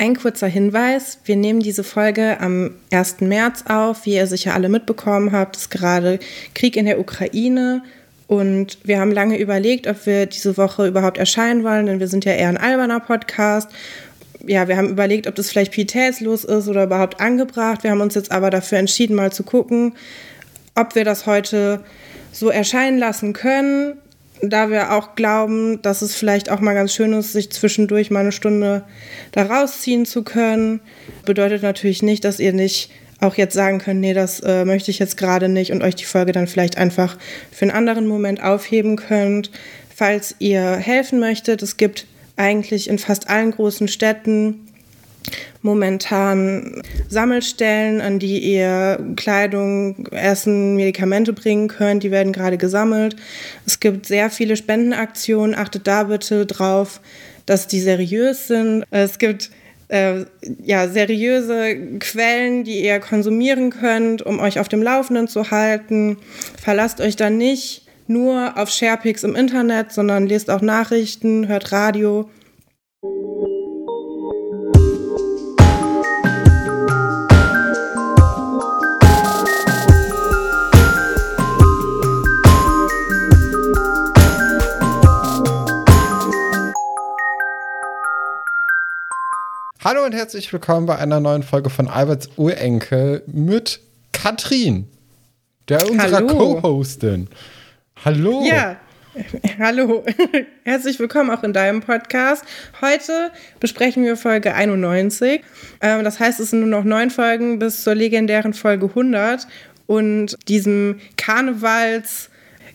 Ein kurzer Hinweis, wir nehmen diese Folge am 1. März auf. Wie ihr sicher alle mitbekommen habt, ist gerade Krieg in der Ukraine. Und wir haben lange überlegt, ob wir diese Woche überhaupt erscheinen wollen, denn wir sind ja eher ein alberner Podcast. Ja, wir haben überlegt, ob das vielleicht pietätslos ist oder überhaupt angebracht. Wir haben uns jetzt aber dafür entschieden, mal zu gucken, ob wir das heute so erscheinen lassen können da wir auch glauben, dass es vielleicht auch mal ganz schön ist, sich zwischendurch mal eine Stunde da rausziehen zu können. Bedeutet natürlich nicht, dass ihr nicht auch jetzt sagen könnt, nee, das äh, möchte ich jetzt gerade nicht und euch die Folge dann vielleicht einfach für einen anderen Moment aufheben könnt. Falls ihr helfen möchtet, es gibt eigentlich in fast allen großen Städten momentan Sammelstellen, an die ihr Kleidung, Essen, Medikamente bringen könnt. Die werden gerade gesammelt. Es gibt sehr viele Spendenaktionen. Achtet da bitte drauf, dass die seriös sind. Es gibt äh, ja, seriöse Quellen, die ihr konsumieren könnt, um euch auf dem Laufenden zu halten. Verlasst euch dann nicht nur auf Sharepics im Internet, sondern lest auch Nachrichten, hört Radio. Hallo und herzlich willkommen bei einer neuen Folge von Alberts Urenkel mit Katrin, der unserer Co-Hostin. Hallo. Ja, hallo. Herzlich willkommen auch in deinem Podcast. Heute besprechen wir Folge 91. Ähm, das heißt, es sind nur noch neun Folgen bis zur legendären Folge 100 und diesem Karnevals-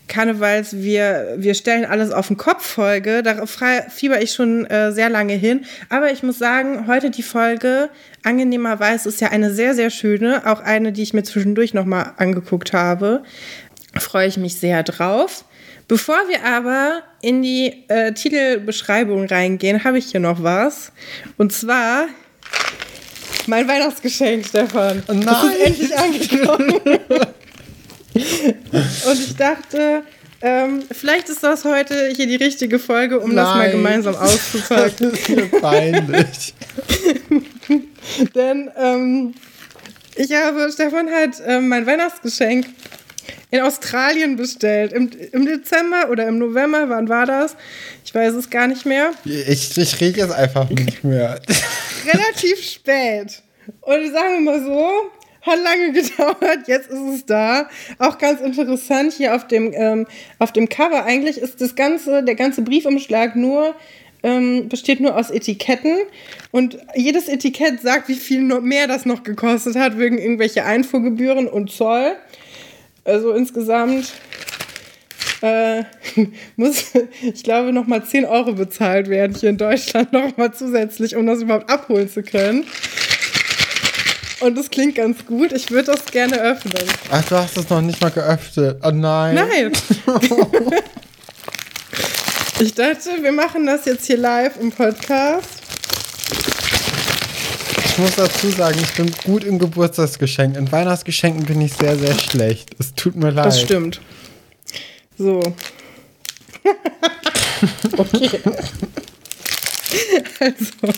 Karnevals, wir, wir stellen alles auf den Kopf Folge. Darauf fieber ich schon äh, sehr lange hin. Aber ich muss sagen, heute die Folge, angenehmerweise, ist ja eine sehr, sehr schöne. Auch eine, die ich mir zwischendurch nochmal angeguckt habe. Freue ich mich sehr drauf. Bevor wir aber in die äh, Titelbeschreibung reingehen, habe ich hier noch was. Und zwar mein Weihnachtsgeschenk, Stefan. Nein! Das ist endlich angekommen. Und ich dachte, ähm, vielleicht ist das heute hier die richtige Folge, um Nein. das mal gemeinsam auszupacken. Das ist mir peinlich. Denn ähm, ich habe, Stefan hat ähm, mein Weihnachtsgeschenk in Australien bestellt. Im, Im Dezember oder im November, wann war das? Ich weiß es gar nicht mehr. Ich, ich rede jetzt einfach nicht mehr. Relativ spät. Und sagen wir mal so, hat lange gedauert, jetzt ist es da. Auch ganz interessant hier auf dem, ähm, auf dem Cover. Eigentlich ist das ganze, der ganze Briefumschlag nur ähm, besteht nur aus Etiketten und jedes Etikett sagt, wie viel mehr das noch gekostet hat, wegen irgendwelche Einfuhrgebühren und Zoll. Also insgesamt äh, muss, ich glaube, nochmal 10 Euro bezahlt werden hier in Deutschland nochmal zusätzlich, um das überhaupt abholen zu können. Und es klingt ganz gut. Ich würde das gerne öffnen. Ach, du hast es noch nicht mal geöffnet. Oh nein. Nein. ich dachte, wir machen das jetzt hier live im Podcast. Ich muss dazu sagen, ich bin gut in Geburtstagsgeschenken. In Weihnachtsgeschenken bin ich sehr, sehr schlecht. Es tut mir leid. Das stimmt. So. okay. also.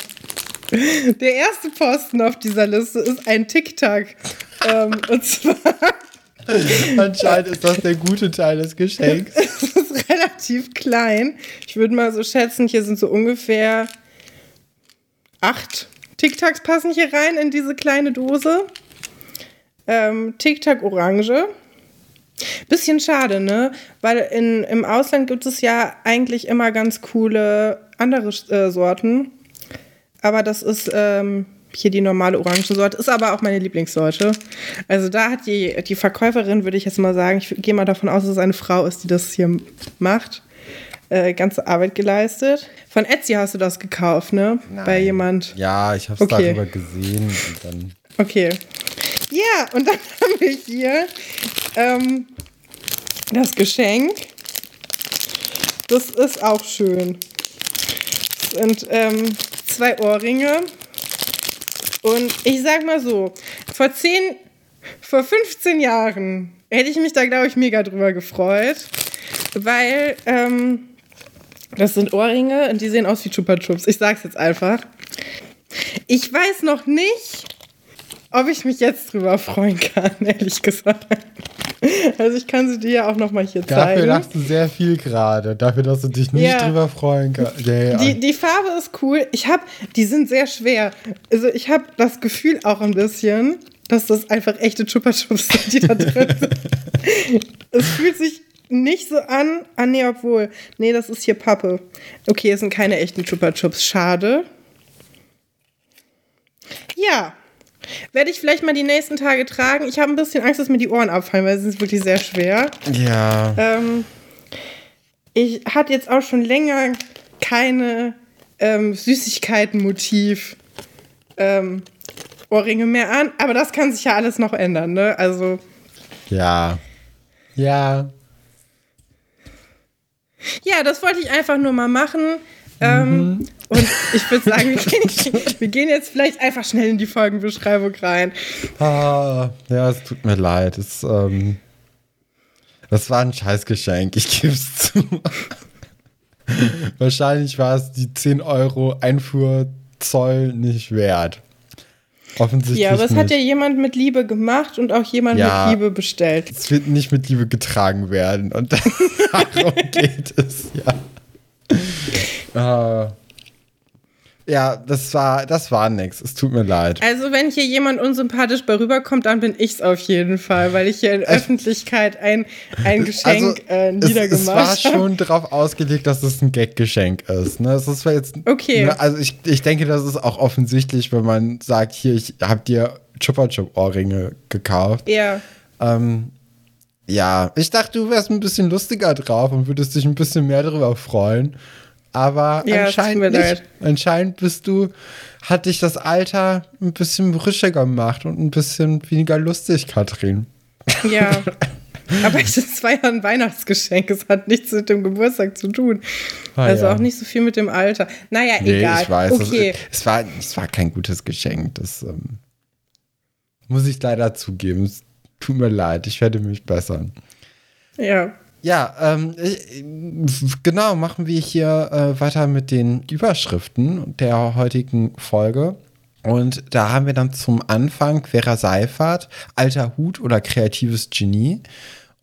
Der erste Posten auf dieser Liste ist ein Tic-Tac. ähm, und zwar. Anscheinend ist das der gute Teil des Geschenks. es ist relativ klein. Ich würde mal so schätzen, hier sind so ungefähr acht Tic-Tacs passen hier rein in diese kleine Dose. Ähm, Tic-Tac Orange. Bisschen schade, ne? Weil in, im Ausland gibt es ja eigentlich immer ganz coole andere äh, Sorten. Aber das ist ähm, hier die normale Orangensorte. Ist aber auch meine Lieblingssorte. Also da hat die, die Verkäuferin, würde ich jetzt mal sagen, ich gehe mal davon aus, dass es eine Frau ist, die das hier macht. Äh, ganze Arbeit geleistet. Von Etsy hast du das gekauft, ne? Nein. Bei jemand. Ja, ich habe es okay. darüber gesehen und dann. Okay. Ja, und dann haben wir hier ähm, das Geschenk. Das ist auch schön. Und ähm, zwei Ohrringe. Und ich sag mal so, vor 10, vor 15 Jahren hätte ich mich da, glaube ich, mega drüber gefreut. Weil, ähm, das sind Ohrringe und die sehen aus wie Chupa Chups. Ich sag's jetzt einfach. Ich weiß noch nicht, ob ich mich jetzt drüber freuen kann, ehrlich gesagt. Also ich kann sie dir ja auch noch mal hier zeigen. Dafür lachst du sehr viel gerade. Dafür, dass du dich nicht ja. drüber freuen kannst. Ja. Die, die Farbe ist cool. Ich habe, die sind sehr schwer. Also ich habe das Gefühl auch ein bisschen, dass das einfach echte Chupa Chups sind, die da drin sind. es fühlt sich nicht so an. Ah, nee, obwohl. Nee, das ist hier Pappe. Okay, es sind keine echten Chupa Chups. Schade. Ja. Werde ich vielleicht mal die nächsten Tage tragen. Ich habe ein bisschen Angst, dass mir die Ohren abfallen, weil sie sind wirklich sehr schwer. Ja. Ähm, ich hatte jetzt auch schon länger keine ähm, Süßigkeiten-Motiv ähm, Ohrringe mehr an, aber das kann sich ja alles noch ändern, ne? Also. Ja. Ja. Ja, das wollte ich einfach nur mal machen. Ähm, mhm. Und ich würde sagen, wir gehen, wir gehen, jetzt vielleicht einfach schnell in die Folgenbeschreibung rein. Ah, ja, es tut mir leid. Es, ähm, das war ein Scheißgeschenk, ich gebe es zu. Wahrscheinlich war es die 10 Euro Einfuhrzoll nicht wert. Offensichtlich. Ja, aber es nicht. hat ja jemand mit Liebe gemacht und auch jemand ja, mit Liebe bestellt. Es wird nicht mit Liebe getragen werden und darum geht es, ja. Uh, ja, das war, das war nix. Es tut mir leid. Also, wenn hier jemand unsympathisch bei rüberkommt, dann bin ich's auf jeden Fall, weil ich hier in Öffentlichkeit ein, ein Geschenk also, äh, niedergemacht habe. Es war schon darauf ausgelegt, dass es ein Gag-Geschenk ist. Ne? Das ist jetzt, okay. Ne? Also, ich, ich denke, das ist auch offensichtlich, wenn man sagt: Hier, ich hab dir Chupa Chup Ohrringe gekauft. Ja. Ähm, ja, ich dachte, du wärst ein bisschen lustiger drauf und würdest dich ein bisschen mehr darüber freuen aber ja, anscheinend nicht. Anscheinend bist du, hat dich das Alter ein bisschen brüschiger gemacht und ein bisschen weniger lustig, Katrin. Ja. Aber es war ja ein Weihnachtsgeschenk. Es hat nichts mit dem Geburtstag zu tun. Ah, also ja. auch nicht so viel mit dem Alter. Naja, nee, egal. Ich weiß, okay. es, es, war, es war kein gutes Geschenk. Das ähm, muss ich leider zugeben. Es tut mir leid. Ich werde mich bessern. Ja. Ja, ähm, genau, machen wir hier äh, weiter mit den Überschriften der heutigen Folge. Und da haben wir dann zum Anfang Vera Seifert, alter Hut oder kreatives Genie.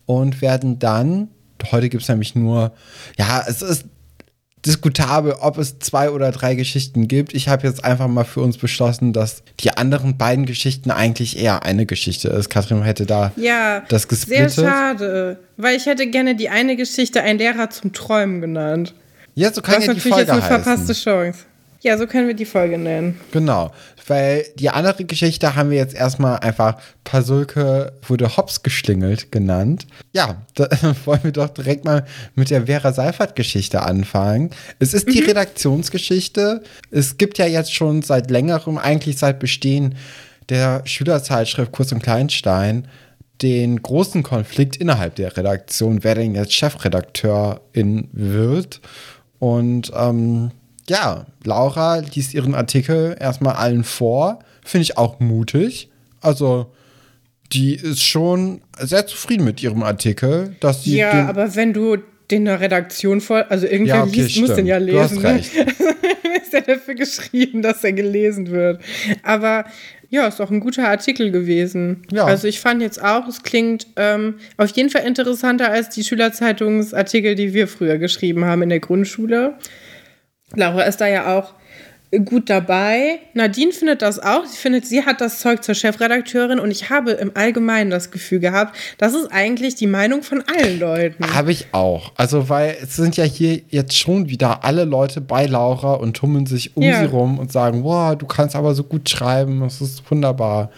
Und werden dann, heute gibt es nämlich nur, ja, es ist diskutabel, ob es zwei oder drei Geschichten gibt. Ich habe jetzt einfach mal für uns beschlossen, dass die anderen beiden Geschichten eigentlich eher eine Geschichte ist. Katrin hätte da ja, das gesplittet. Sehr schade, weil ich hätte gerne die eine Geschichte Ein Lehrer zum Träumen genannt. Ja, so kann das ja die Folge jetzt eine verpasste Chance. Ja, so können wir die Folge nennen. Genau, weil die andere Geschichte haben wir jetzt erstmal einfach Pasulke wurde hops geschlingelt genannt. Ja, da wollen wir doch direkt mal mit der Vera Seifert-Geschichte anfangen. Es ist die mhm. Redaktionsgeschichte. Es gibt ja jetzt schon seit längerem, eigentlich seit Bestehen der Schülerzeitschrift Kurz und Kleinstein, den großen Konflikt innerhalb der Redaktion, wer denn jetzt Chefredakteurin wird. Und ähm, ja, Laura liest ihren Artikel erstmal allen vor. Finde ich auch mutig. Also, die ist schon sehr zufrieden mit ihrem Artikel, dass sie. Ja, aber wenn du den der Redaktion vor, also irgendwer ja, okay, liest, muss den ja lesen. Du hast recht. Ne? ist ja dafür geschrieben, dass er gelesen wird. Aber ja, ist auch ein guter Artikel gewesen. Ja. Also ich fand jetzt auch, es klingt ähm, auf jeden Fall interessanter als die Schülerzeitungsartikel, die wir früher geschrieben haben in der Grundschule. Laura ist da ja auch gut dabei. Nadine findet das auch. Sie findet, sie hat das Zeug zur Chefredakteurin und ich habe im Allgemeinen das Gefühl gehabt, das ist eigentlich die Meinung von allen Leuten. Habe ich auch. Also, weil es sind ja hier jetzt schon wieder alle Leute bei Laura und tummeln sich um ja. sie rum und sagen, wow, du kannst aber so gut schreiben, das ist wunderbar.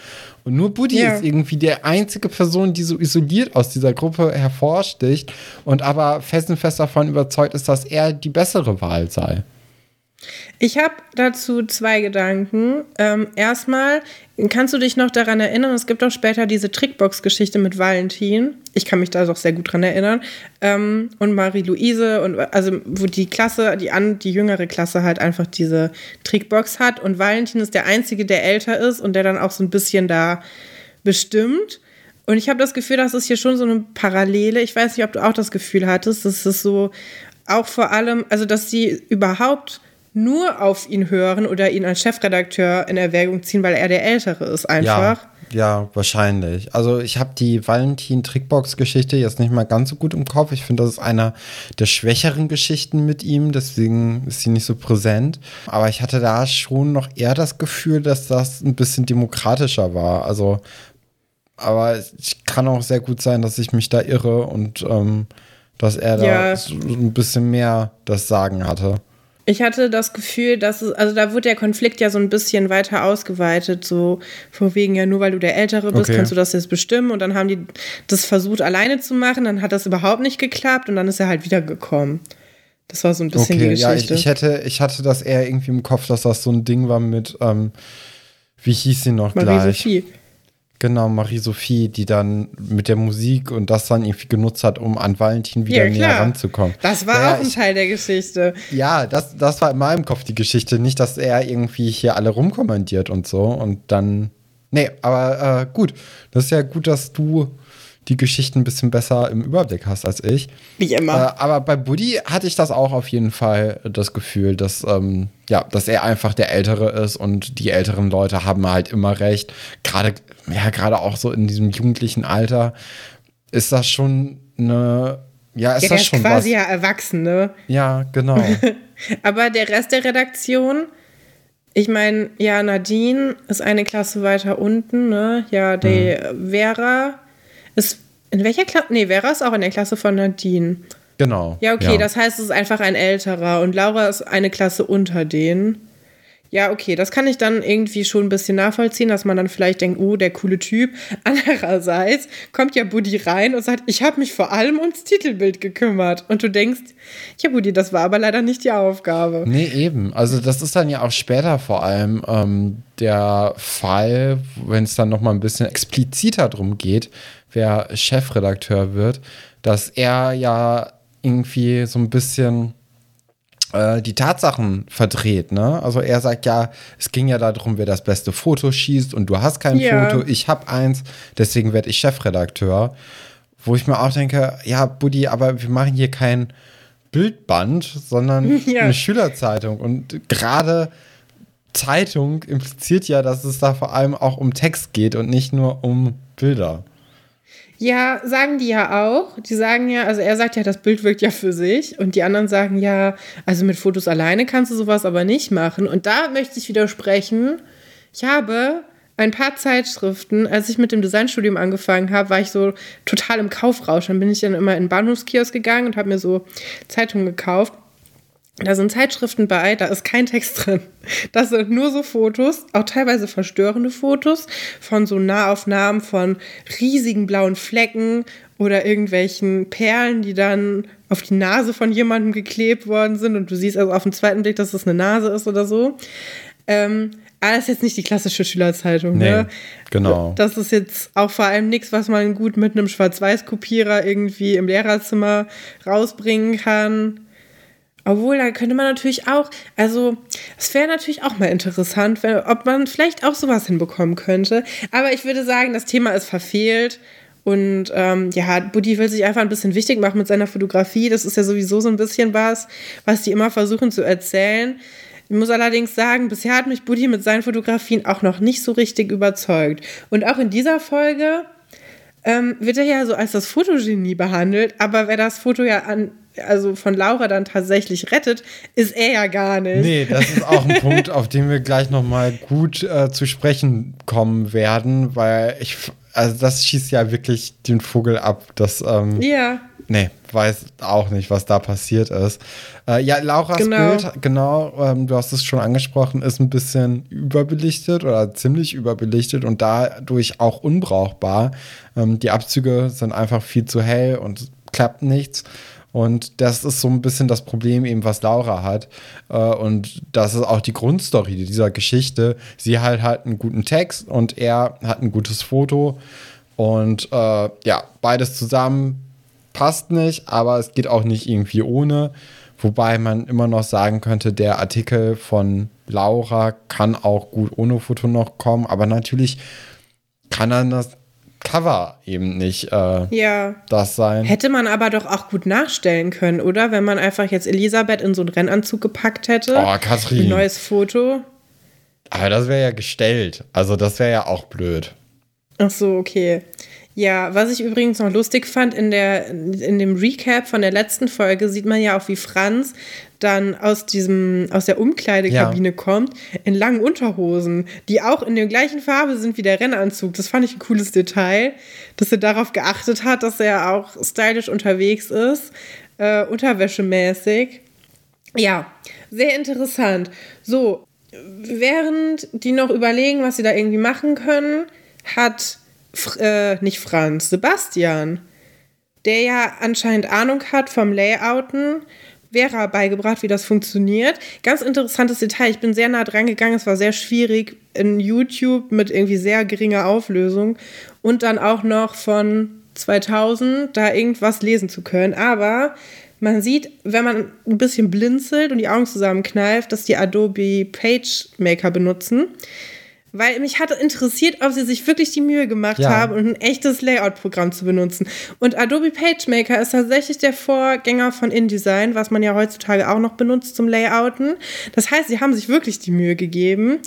Und nur Buddy ja. ist irgendwie die einzige Person, die so isoliert aus dieser Gruppe hervorsticht und aber felsenfest davon überzeugt ist, dass er die bessere Wahl sei. Ich habe dazu zwei Gedanken. Ähm, erstmal, kannst du dich noch daran erinnern, es gibt auch später diese Trickbox-Geschichte mit Valentin. Ich kann mich da doch sehr gut dran erinnern. Ähm, und Marie-Louise und also wo die Klasse, die, an, die jüngere Klasse halt einfach diese Trickbox hat. Und Valentin ist der Einzige, der älter ist und der dann auch so ein bisschen da bestimmt. Und ich habe das Gefühl, dass es hier schon so eine Parallele. Ich weiß nicht, ob du auch das Gefühl hattest, dass es so auch vor allem, also dass sie überhaupt nur auf ihn hören oder ihn als Chefredakteur in Erwägung ziehen, weil er der Ältere ist einfach. Ja. Ja, wahrscheinlich. Also ich habe die Valentin-Trickbox-Geschichte jetzt nicht mal ganz so gut im Kopf. Ich finde, das ist einer der schwächeren Geschichten mit ihm, deswegen ist sie nicht so präsent. Aber ich hatte da schon noch eher das Gefühl, dass das ein bisschen demokratischer war. Also, aber es kann auch sehr gut sein, dass ich mich da irre und ähm, dass er ja. da so ein bisschen mehr das Sagen hatte. Ich hatte das Gefühl, dass es, also da wurde der Konflikt ja so ein bisschen weiter ausgeweitet, so von wegen ja, nur weil du der Ältere bist, okay. kannst du das jetzt bestimmen. Und dann haben die das versucht alleine zu machen, dann hat das überhaupt nicht geklappt und dann ist er halt wiedergekommen. Das war so ein bisschen okay, die Geschichte. Ja, ich, ich, hätte, ich hatte das eher irgendwie im Kopf, dass das so ein Ding war mit, ähm, wie hieß sie noch Marie gleich? Sophie. Genau, Marie-Sophie, die dann mit der Musik und das dann irgendwie genutzt hat, um an Valentin wieder ja, näher ranzukommen. Das war naja, auch ein Teil der Geschichte. Ja, das, das war in meinem Kopf die Geschichte. Nicht, dass er irgendwie hier alle rumkommandiert und so und dann. Nee, aber äh, gut. Das ist ja gut, dass du die Geschichten ein bisschen besser im Überblick hast als ich. Wie immer. Äh, aber bei Buddy hatte ich das auch auf jeden Fall das Gefühl, dass, ähm, ja, dass er einfach der Ältere ist und die älteren Leute haben halt immer recht. Gerade, ja, gerade auch so in diesem jugendlichen Alter ist das schon eine, ja, ist ja, das schon ist quasi was. ja erwachsen, ne? Ja, genau. aber der Rest der Redaktion, ich meine, ja, Nadine ist eine Klasse weiter unten, ne? Ja, die mhm. Vera ist in welcher Klasse? Nee, Vera ist auch in der Klasse von Nadine. Genau. Ja, okay, ja. das heißt, es ist einfach ein älterer und Laura ist eine Klasse unter denen. Ja, okay, das kann ich dann irgendwie schon ein bisschen nachvollziehen, dass man dann vielleicht denkt, oh, der coole Typ. Andererseits kommt ja Buddy rein und sagt, ich habe mich vor allem ums Titelbild gekümmert. Und du denkst, ja, Buddy, das war aber leider nicht die Aufgabe. Nee, eben. Also das ist dann ja auch später vor allem ähm, der Fall, wenn es dann noch mal ein bisschen expliziter drum geht, wer Chefredakteur wird, dass er ja irgendwie so ein bisschen äh, die Tatsachen verdreht. Ne? Also er sagt ja, es ging ja darum, wer das beste Foto schießt und du hast kein yeah. Foto, ich habe eins, deswegen werde ich Chefredakteur. Wo ich mir auch denke, ja, Buddy, aber wir machen hier kein Bildband, sondern ja. eine Schülerzeitung. Und gerade Zeitung impliziert ja, dass es da vor allem auch um Text geht und nicht nur um Bilder. Ja, sagen die ja auch. Die sagen ja, also er sagt ja, das Bild wirkt ja für sich. Und die anderen sagen ja, also mit Fotos alleine kannst du sowas aber nicht machen. Und da möchte ich widersprechen. Ich habe ein paar Zeitschriften, als ich mit dem Designstudium angefangen habe, war ich so total im Kaufrausch. Dann bin ich dann immer in den Bahnhofskiosk gegangen und habe mir so Zeitungen gekauft. Da sind Zeitschriften bei, da ist kein Text drin. Das sind nur so Fotos, auch teilweise verstörende Fotos von so Nahaufnahmen von riesigen blauen Flecken oder irgendwelchen Perlen, die dann auf die Nase von jemandem geklebt worden sind und du siehst also auf den zweiten Blick, dass das eine Nase ist oder so. Ähm, aber das ist jetzt nicht die klassische Schülerzeitung, nee, ne? Genau. Das ist jetzt auch vor allem nichts, was man gut mit einem Schwarz-Weiß-Kopierer irgendwie im Lehrerzimmer rausbringen kann. Obwohl, da könnte man natürlich auch, also es wäre natürlich auch mal interessant, wenn, ob man vielleicht auch sowas hinbekommen könnte. Aber ich würde sagen, das Thema ist verfehlt. Und ähm, ja, Buddy will sich einfach ein bisschen wichtig machen mit seiner Fotografie. Das ist ja sowieso so ein bisschen was, was die immer versuchen zu erzählen. Ich muss allerdings sagen, bisher hat mich Buddy mit seinen Fotografien auch noch nicht so richtig überzeugt. Und auch in dieser Folge ähm, wird er ja so als das Fotogenie behandelt, aber wer das Foto ja an also von Laura dann tatsächlich rettet, ist er ja gar nicht. Nee, das ist auch ein Punkt, auf den wir gleich nochmal gut äh, zu sprechen kommen werden, weil ich, also das schießt ja wirklich den Vogel ab. Das, ähm, ja. Nee, weiß auch nicht, was da passiert ist. Äh, ja, Lauras genau. Bild, genau, ähm, du hast es schon angesprochen, ist ein bisschen überbelichtet oder ziemlich überbelichtet und dadurch auch unbrauchbar. Ähm, die Abzüge sind einfach viel zu hell und klappt nichts. Und das ist so ein bisschen das Problem eben, was Laura hat. Äh, und das ist auch die Grundstory dieser Geschichte. Sie halt hat einen guten Text und er hat ein gutes Foto. Und äh, ja, beides zusammen passt nicht, aber es geht auch nicht irgendwie ohne. Wobei man immer noch sagen könnte, der Artikel von Laura kann auch gut ohne Foto noch kommen. Aber natürlich kann er das Cover eben nicht äh, Ja. das sein. Hätte man aber doch auch gut nachstellen können, oder? Wenn man einfach jetzt Elisabeth in so einen Rennanzug gepackt hätte. Oh, Ein Katrin. neues Foto. Aber das wäre ja gestellt. Also das wäre ja auch blöd. Ach so, okay. Ja, was ich übrigens noch lustig fand, in, der, in dem Recap von der letzten Folge sieht man ja auch, wie Franz dann aus diesem, aus der Umkleidekabine Ja. kommt, in langen Unterhosen, die auch in der gleichen Farbe sind wie der Rennanzug. Das fand ich ein cooles Detail, dass er darauf geachtet hat, dass er auch stylisch unterwegs ist, äh, unterwäschemäßig. Ja, sehr interessant. So, während die noch überlegen, was sie da irgendwie machen können, hat äh, nicht Franz, Sebastian, der ja anscheinend Ahnung hat vom Layouten, Vera beigebracht, wie das funktioniert. Ganz interessantes Detail. Ich bin sehr nah dran gegangen. Es war sehr schwierig in YouTube mit irgendwie sehr geringer Auflösung und dann auch noch von 2000 da irgendwas lesen zu können. Aber man sieht, wenn man ein bisschen blinzelt und die Augen zusammenkneift, dass die Adobe PageMaker benutzen. Weil mich hatte interessiert, ob sie sich wirklich die Mühe gemacht Ja. haben, um ein echtes Layout-Programm zu benutzen. Und Adobe PageMaker ist tatsächlich der Vorgänger von InDesign, was man ja heutzutage auch noch benutzt zum Layouten. Das heißt, sie haben sich wirklich die Mühe gegeben.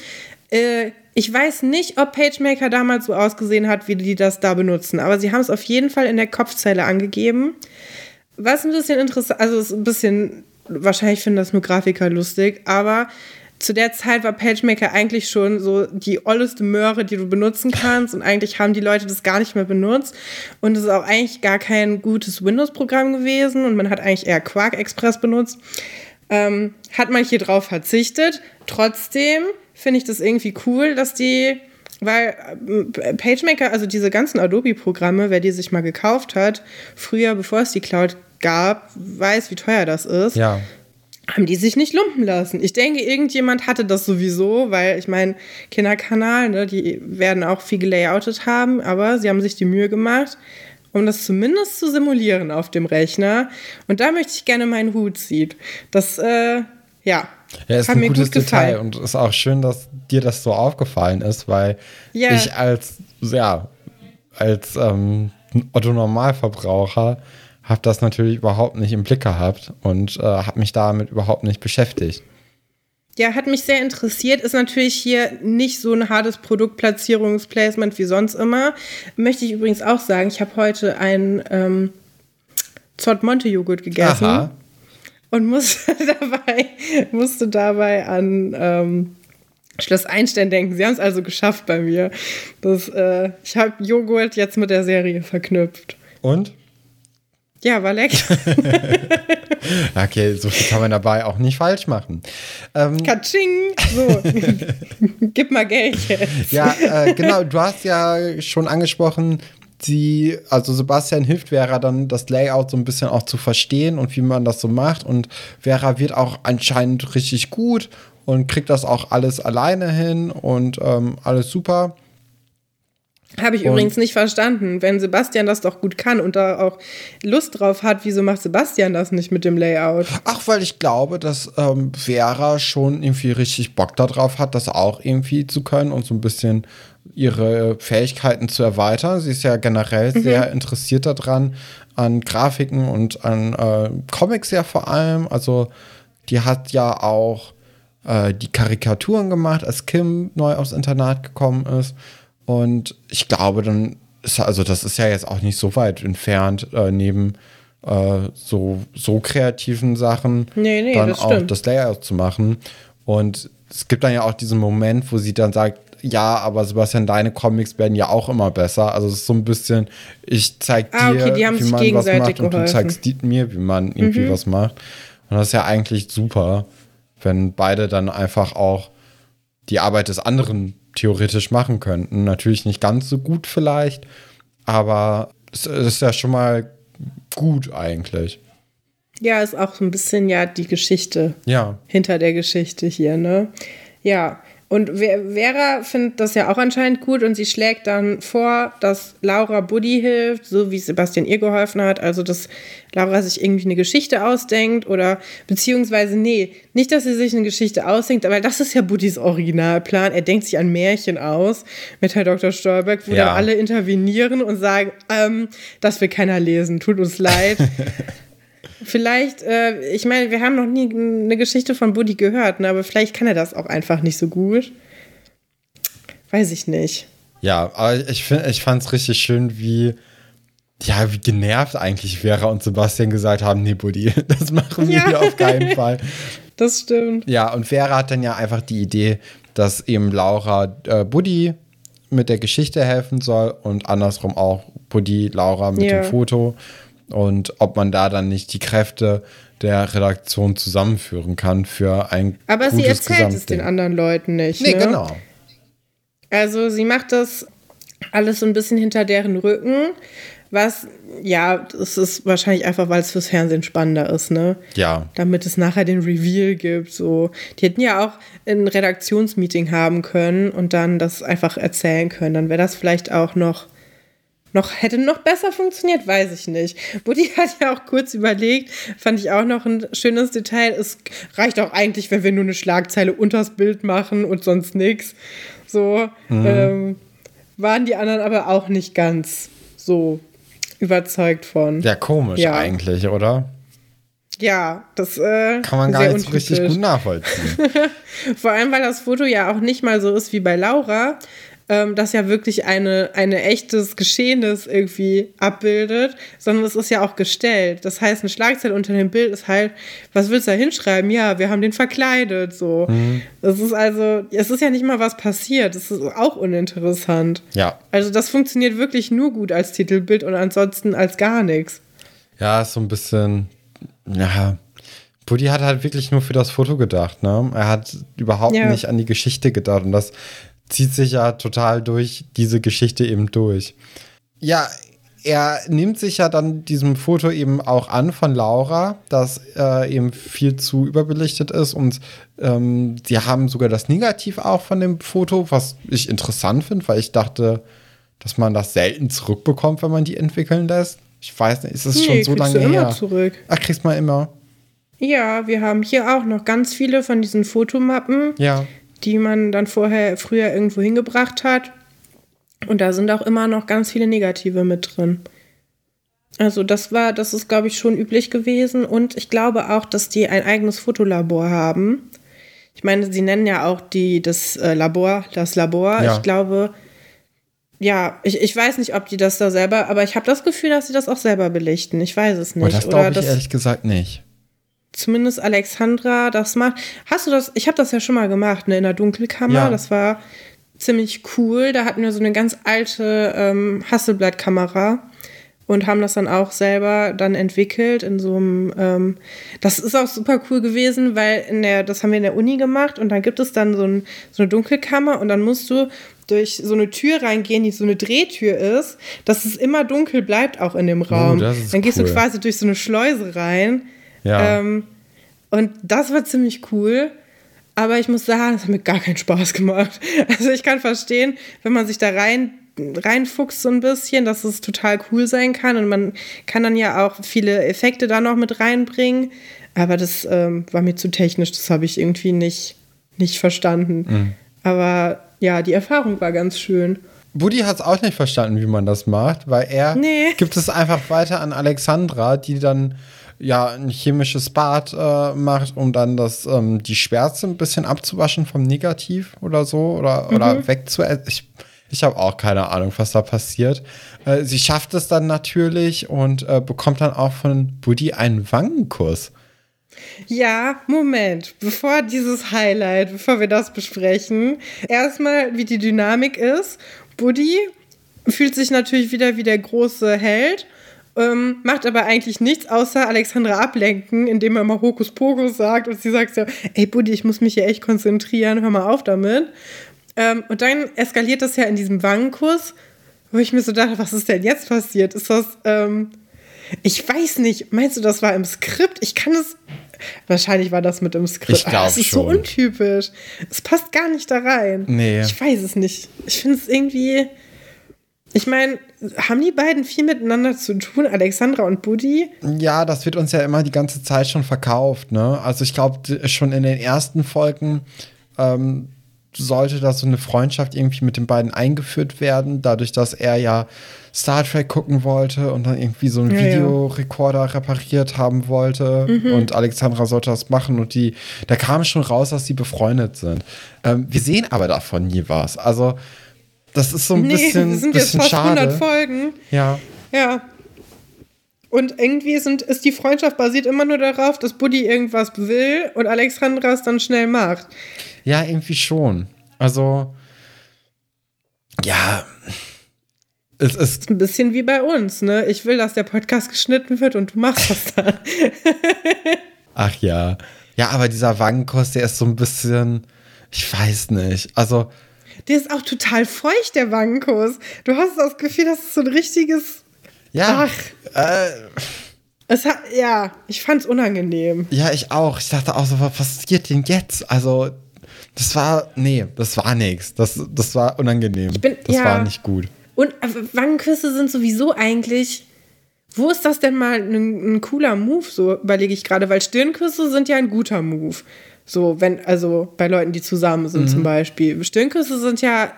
Äh, ich weiß nicht, ob PageMaker damals so ausgesehen hat, wie die das da benutzen, aber sie haben es auf jeden Fall in der Kopfzeile angegeben. Was ein bisschen interessant, also ist ein bisschen, wahrscheinlich finden das nur Grafiker lustig, aber zu der Zeit war PageMaker eigentlich schon so die olleste Möhre, die du benutzen kannst und eigentlich haben die Leute das gar nicht mehr benutzt und es ist auch eigentlich gar kein gutes Windows-Programm gewesen und man hat eigentlich eher Quark Express benutzt. Ähm, hat man hier drauf verzichtet. Trotzdem finde ich das irgendwie cool, dass die, weil äh, PageMaker, also diese ganzen Adobe-Programme, wer die sich mal gekauft hat, früher, bevor es die Cloud gab, weiß, wie teuer das ist Ja. Haben die sich nicht lumpen lassen. Ich denke, irgendjemand hatte das sowieso, weil ich meine, Kinderkanal, ne, die werden auch viel gelayoutet haben, aber sie haben sich die Mühe gemacht, um das zumindest zu simulieren auf dem Rechner. Und da möchte ich gerne meinen Hut ziehen. Das, äh, ja, Ja, ist hat ein mir gutes gut gefallen. Detail und ist auch schön, dass dir das so aufgefallen ist, weil Ja. ich als, ja, als ähm, Otto Normalverbraucher habe das natürlich überhaupt nicht im Blick gehabt und äh, habe mich damit überhaupt nicht beschäftigt. Ja, hat mich sehr interessiert. Ist natürlich hier nicht so ein hartes Produktplatzierungsplacement wie sonst immer. Möchte ich übrigens auch sagen, ich habe heute einen ähm, Zott Monte Joghurt gegessen Aha. und musste dabei, musste dabei an ähm, Schloss Einstein denken. Sie haben es also geschafft bei mir. Das, äh, ich habe Joghurt jetzt mit der Serie verknüpft. Und? Ja, war lecker. Okay, so viel kann man dabei auch nicht falsch machen. Ähm, Katsching! So, gib mal Geld jetzt. Ja, äh, genau, du hast ja schon angesprochen, sie, also Sebastian hilft Vera dann, das Layout so ein bisschen auch zu verstehen und wie man das so macht. Und Vera wird auch anscheinend richtig gut und kriegt das auch alles alleine hin und ähm, alles super. Habe ich Und- übrigens nicht verstanden. Wenn Sebastian das doch gut kann und da auch Lust drauf hat, wieso macht Sebastian das nicht mit dem Layout? Ach, weil ich glaube, dass ähm, Vera schon irgendwie richtig Bock darauf hat, das auch irgendwie zu können und so ein bisschen ihre Fähigkeiten zu erweitern. Sie ist ja generell sehr interessiert daran, an Grafiken und an äh, Comics ja vor allem. Also die hat ja auch äh, die Karikaturen gemacht, als Kim neu aufs Internat gekommen ist. Und ich glaube, dann ist also das ist ja jetzt auch nicht so weit entfernt, äh, neben äh, so, so kreativen Sachen Nee, nee, dann das auch stimmt. das Layout zu machen. Und es gibt dann ja auch diesen Moment, wo sie dann sagt, ja, aber Sebastian, deine Comics werden ja auch immer besser. Also es ist so ein bisschen, ich zeig dir, Ah, okay, die haben wie sich man was gegenseitig macht und du geholfen. Mhm. zeigst di- mir, wie man irgendwie was macht. Und das ist ja eigentlich super, wenn beide dann einfach auch die Arbeit des anderen theoretisch machen könnten. Natürlich nicht ganz so gut vielleicht, aber es ist ja schon mal gut eigentlich. Ja, ist auch so ein bisschen ja die Geschichte Ja. hinter der Geschichte hier, ne? Ja, Und Vera findet das ja auch anscheinend gut und sie schlägt dann vor, dass Laura Buddy hilft, so wie Sebastian ihr geholfen hat. Also, dass Laura sich irgendwie eine Geschichte ausdenkt oder beziehungsweise, nee, nicht, dass sie sich eine Geschichte ausdenkt, aber das ist ja Buddys Originalplan. Er denkt sich ein Märchen aus mit Herr Dr. Stolberg, wo ja. dann alle intervenieren und sagen, ähm, das will keiner lesen, tut uns leid. Vielleicht, äh, ich meine, wir haben noch nie eine Geschichte von Buddy gehört, ne, aber vielleicht kann er das auch einfach nicht so gut. Weiß ich nicht. Ja, aber ich, ich fand es richtig schön, wie, ja, wie genervt eigentlich Vera und Sebastian gesagt haben: Nee, Buddy, das machen wir ja. hier auf keinen Fall. Das stimmt. Ja, und Vera hat dann ja einfach die Idee, dass eben Laura äh, Buddy mit der Geschichte helfen soll und andersrum auch Buddy Laura mit ja. dem Foto und ob man da dann nicht die Kräfte der Redaktion zusammenführen kann für ein Aber sie erzählt es den anderen Leuten nicht. Nee, ne? genau. Also sie macht das alles so ein bisschen hinter deren Rücken, was, ja, das ist wahrscheinlich einfach, weil es fürs Fernsehen spannender ist, ne? Ja. Damit es nachher den Reveal gibt, so. Die hätten ja auch ein Redaktionsmeeting haben können und dann das einfach erzählen können. Dann wäre das vielleicht auch noch noch hätte noch besser funktioniert, weiß ich nicht. Buddy hat ja auch kurz überlegt, fand ich auch noch ein schönes Detail. Es reicht auch eigentlich, wenn wir nur eine Schlagzeile unters Bild machen und sonst nichts. So mhm. ähm, waren die anderen aber auch nicht ganz so überzeugt von. Ja, komisch ja. eigentlich, oder? Ja, das äh, kann man gar nicht so richtig gut nachvollziehen. Vor allem, weil das Foto ja auch nicht mal so ist wie bei Laura, ähm, das ja wirklich eine, eine echtes Geschehnis irgendwie abbildet, sondern es ist ja auch gestellt. Das heißt, eine Schlagzeile unter dem Bild ist halt, was willst du da hinschreiben? Ja, wir haben den verkleidet, so. Mhm. Das ist also, es ist ja nicht mal was passiert. Das ist auch uninteressant. Ja. Also das funktioniert wirklich nur gut als Titelbild und ansonsten als gar nichts. Ja, ist so ein bisschen, ja, Buddy hat halt wirklich nur für das Foto gedacht, ne? Er hat überhaupt ja. nicht an die Geschichte gedacht. Und das zieht sich ja total durch diese Geschichte eben durch. Ja, er nimmt sich ja dann diesem Foto eben auch an von Laura, das äh, eben viel zu überbelichtet ist und ähm, sie haben sogar das Negativ auch von dem Foto, was ich interessant finde, weil ich dachte, dass man das selten zurückbekommt, wenn man die entwickeln lässt. Ich weiß nicht, ist es nee, schon so lange du immer her? Zurück. Ach, kriegst mal immer. Ja, wir haben hier auch noch ganz viele von diesen Fotomappen. Ja die man dann vorher früher irgendwo hingebracht hat. Und da sind auch immer noch ganz viele Negative mit drin. Also das war, das ist, glaube ich, schon üblich gewesen. Und ich glaube auch, dass die ein eigenes Fotolabor haben. Ich meine, sie nennen ja auch die, das äh, Labor, das Labor. Ja. Ich glaube, ja, ich, ich weiß nicht, ob die das da selber, aber ich habe das Gefühl, dass sie das auch selber belichten. Ich weiß es nicht. Oh, das glaube ich ehrlich gesagt nicht zumindest Alexandra das macht. Hast du das? Ich habe das ja schon mal gemacht, ne, in der Dunkelkammer. Ja. Das war ziemlich cool. Da hatten wir so eine ganz alte ähm, Hasselblatt-Kamera und haben das dann auch selber dann entwickelt in so einem. Ähm, das ist auch super cool gewesen, weil in der, das haben wir in der Uni gemacht und dann gibt es dann so, ein, so eine Dunkelkammer und dann musst du durch so eine Tür reingehen, die so eine Drehtür ist, dass es immer dunkel bleibt auch in dem oh, Raum. Oh, dann gehst cool. du quasi durch so eine Schleuse rein ja. Ähm, und das war ziemlich cool. Aber ich muss sagen, das hat mir gar keinen Spaß gemacht. Also ich kann verstehen, wenn man sich da rein reinfuchst so ein bisschen, dass es total cool sein kann und man kann dann ja auch viele Effekte da noch mit reinbringen. Aber das ähm, war mir zu technisch, das habe ich irgendwie nicht, nicht verstanden. Mhm. Aber ja, die Erfahrung war ganz schön. Buddy hat es auch nicht verstanden, wie man das macht, weil er nee. gibt es einfach weiter an Alexandra, die dann ja ein chemisches Bad äh, macht, um dann das, ähm, die Schwärze ein bisschen abzuwaschen vom Negativ oder so oder, mhm. oder wegzu. Ich, ich habe auch keine Ahnung, was da passiert. Äh, sie schafft es dann natürlich und äh, bekommt dann auch von Buddy einen Wangenkuss. Ja, Moment. Bevor dieses Highlight, bevor wir das besprechen, erstmal, wie die Dynamik ist. Buddy fühlt sich natürlich wieder wie der große Held ähm, macht aber eigentlich nichts außer Alexandra ablenken, indem er mal Hokuspokus sagt und sie sagt so, ey Buddy, ich muss mich hier echt konzentrieren, hör mal auf damit. Ähm, und dann eskaliert das ja in diesem Wangenkuss, wo ich mir so dachte, was ist denn jetzt passiert? Ist das, ähm, ich weiß nicht, meinst du, das war im Skript? Ich kann es, Wahrscheinlich war das mit im Skript. Ich glaub das ist so untypisch. Es passt gar nicht da rein. Nee. Ich weiß es nicht. Ich finde es irgendwie. Ich meine, haben die beiden viel miteinander zu tun, Alexandra und Buddy? Ja, das wird uns ja immer die ganze Zeit schon verkauft, ne? Also ich glaube, schon in den ersten Folgen ähm, sollte da so eine Freundschaft irgendwie mit den beiden eingeführt werden, dadurch, dass er ja Star Trek gucken wollte und dann irgendwie so einen Ja, ja. Videorekorder repariert haben wollte Mhm. und Alexandra sollte das machen und die, da kam schon raus, dass sie befreundet sind. Ähm, wir sehen aber davon nie was. Also das ist so ein Nee, bisschen, sind jetzt bisschen fast 100 schade. Folgen. Ja. Ja. Und irgendwie sind, ist die Freundschaft basiert immer nur darauf, dass Buddy irgendwas will und Alexandra es dann schnell macht. Ja, irgendwie schon. Also, ja, es ist, Ein bisschen wie bei uns, ne? Ich will, dass der Podcast geschnitten wird und du machst das dann. ach ja. Ja, aber dieser Wangenkuss, der ist so ein bisschen, ich weiß nicht. Also, Der ist auch total feucht, der Wangenkuss. Du hast das Gefühl, das ist so ein richtiges. ja, Ach. äh, Es hat, ja, ich fand's unangenehm. ja, ich auch. Ich dachte auch so, was passiert denn jetzt? Also, das war, nee, das war nichts. Das, das war unangenehm. bin- das ja. war nicht gut. Und äh, Wangenküsse sind sowieso eigentlich. Wo ist das denn mal ein, ein cooler Move? So überlege ich gerade, weil Stirnküsse sind ja ein guter Move. So, wenn, also bei Leuten, die zusammen sind Mhm. zum Beispiel. Stirnküsse sind ja,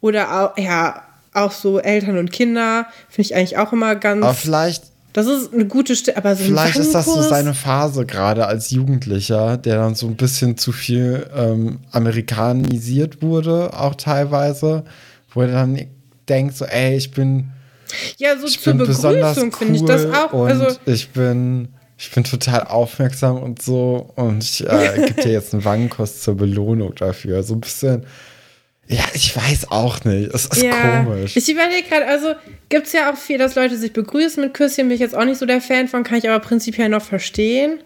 oder auch, ja, auch so Eltern und Kinder, finde ich eigentlich auch immer ganz. Aber vielleicht, das ist eine gute Stelle, aber so Vielleicht ist das so seine Phase gerade als Jugendlicher, der dann so ein bisschen zu viel ähm, amerikanisiert wurde, auch teilweise, wo er dann denkt so, ey, ich bin, Ja, so ich zur Begrüßung cool finde ich das auch. und Also, ich bin, ich bin total aufmerksam und so und ich äh, gebe dir jetzt einen Wangenkuss zur Belohnung dafür. So ein bisschen, ja, ich weiß auch nicht, es ist ja, komisch. ich überlege gerade, also gibt es ja auch viel, dass Leute sich begrüßen mit Küsschen, bin ich jetzt auch nicht so der Fan von, kann ich aber prinzipiell noch verstehen.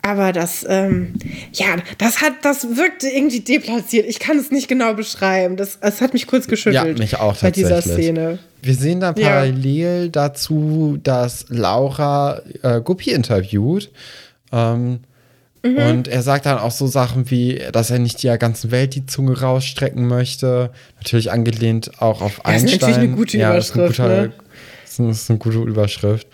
Aber das, ähm, ja, das hat, das wirkte irgendwie deplatziert. Ich kann es nicht genau beschreiben. Das, es hat mich kurz geschüttelt. Ja, mich auch Bei dieser. Szene. Wir sehen dann Ja. parallel dazu, dass Laura äh, Guppi interviewt. Ähm, Mhm. Und er sagt dann auch so Sachen wie, dass er nicht der ganzen Welt die Zunge rausstrecken möchte. Natürlich angelehnt auch auf Das ist Einstein. natürlich eine gute ja, das ist ein Überschrift, guter- ne? das ist eine- das ist eine gute Überschrift.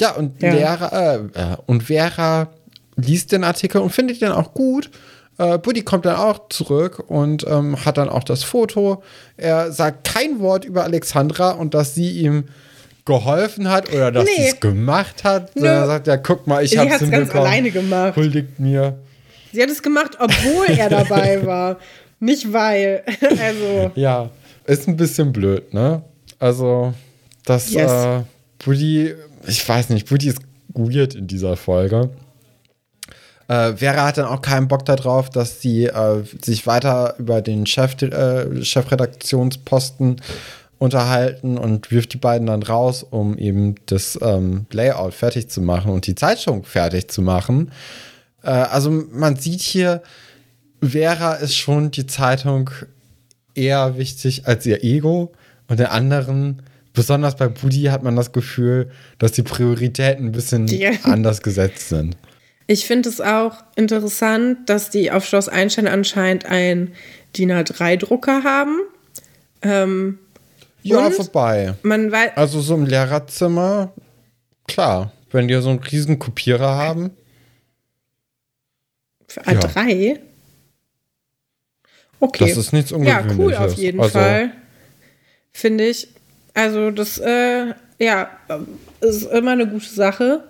Ja, und, Ja. Vera, äh, äh, und Vera liest den Artikel und findet den auch gut. Äh, Buddy kommt dann auch zurück und ähm, hat dann auch das Foto. Er sagt kein Wort über Alexandra und dass sie ihm geholfen hat oder dass Nee. sie es gemacht hat. Nö. Sondern er sagt, ja, guck mal, ich hab's hat's ganz hinbekommen. alleine gemacht. Huldigt mir. Sie hat es gemacht, obwohl er dabei war. Nicht weil. Also, Ja, ist ein bisschen blöd, ne? Also, das, Yes. äh, Woody, ich weiß nicht, Woody ist weird in dieser Folge. Äh, Vera hat dann auch keinen Bock darauf, dass sie äh, sich weiter über den Chef, äh, Chefredaktionsposten unterhalten und wirft die beiden dann raus, um eben das ähm, Layout fertig zu machen und die Zeitung fertig zu machen. Äh, also man sieht hier, Vera ist schon die Zeitung eher wichtig als ihr Ego und der anderen, besonders bei Budi, hat man das Gefühl, dass die Prioritäten ein bisschen Ja. anders gesetzt sind. Ich finde es auch interessant, dass die auf Schloss Einstein anscheinend einen DIN A3-Drucker haben. Ähm, Ja, vorbei. Also so im Lehrerzimmer, klar, wenn die so einen riesen Kopierer haben. für A3. Okay. Das ist nichts ja, Ungewöhnliches. cool auf jeden also, Fall. Finde ich. Also, das, äh, ja, äh, ist immer eine gute Sache.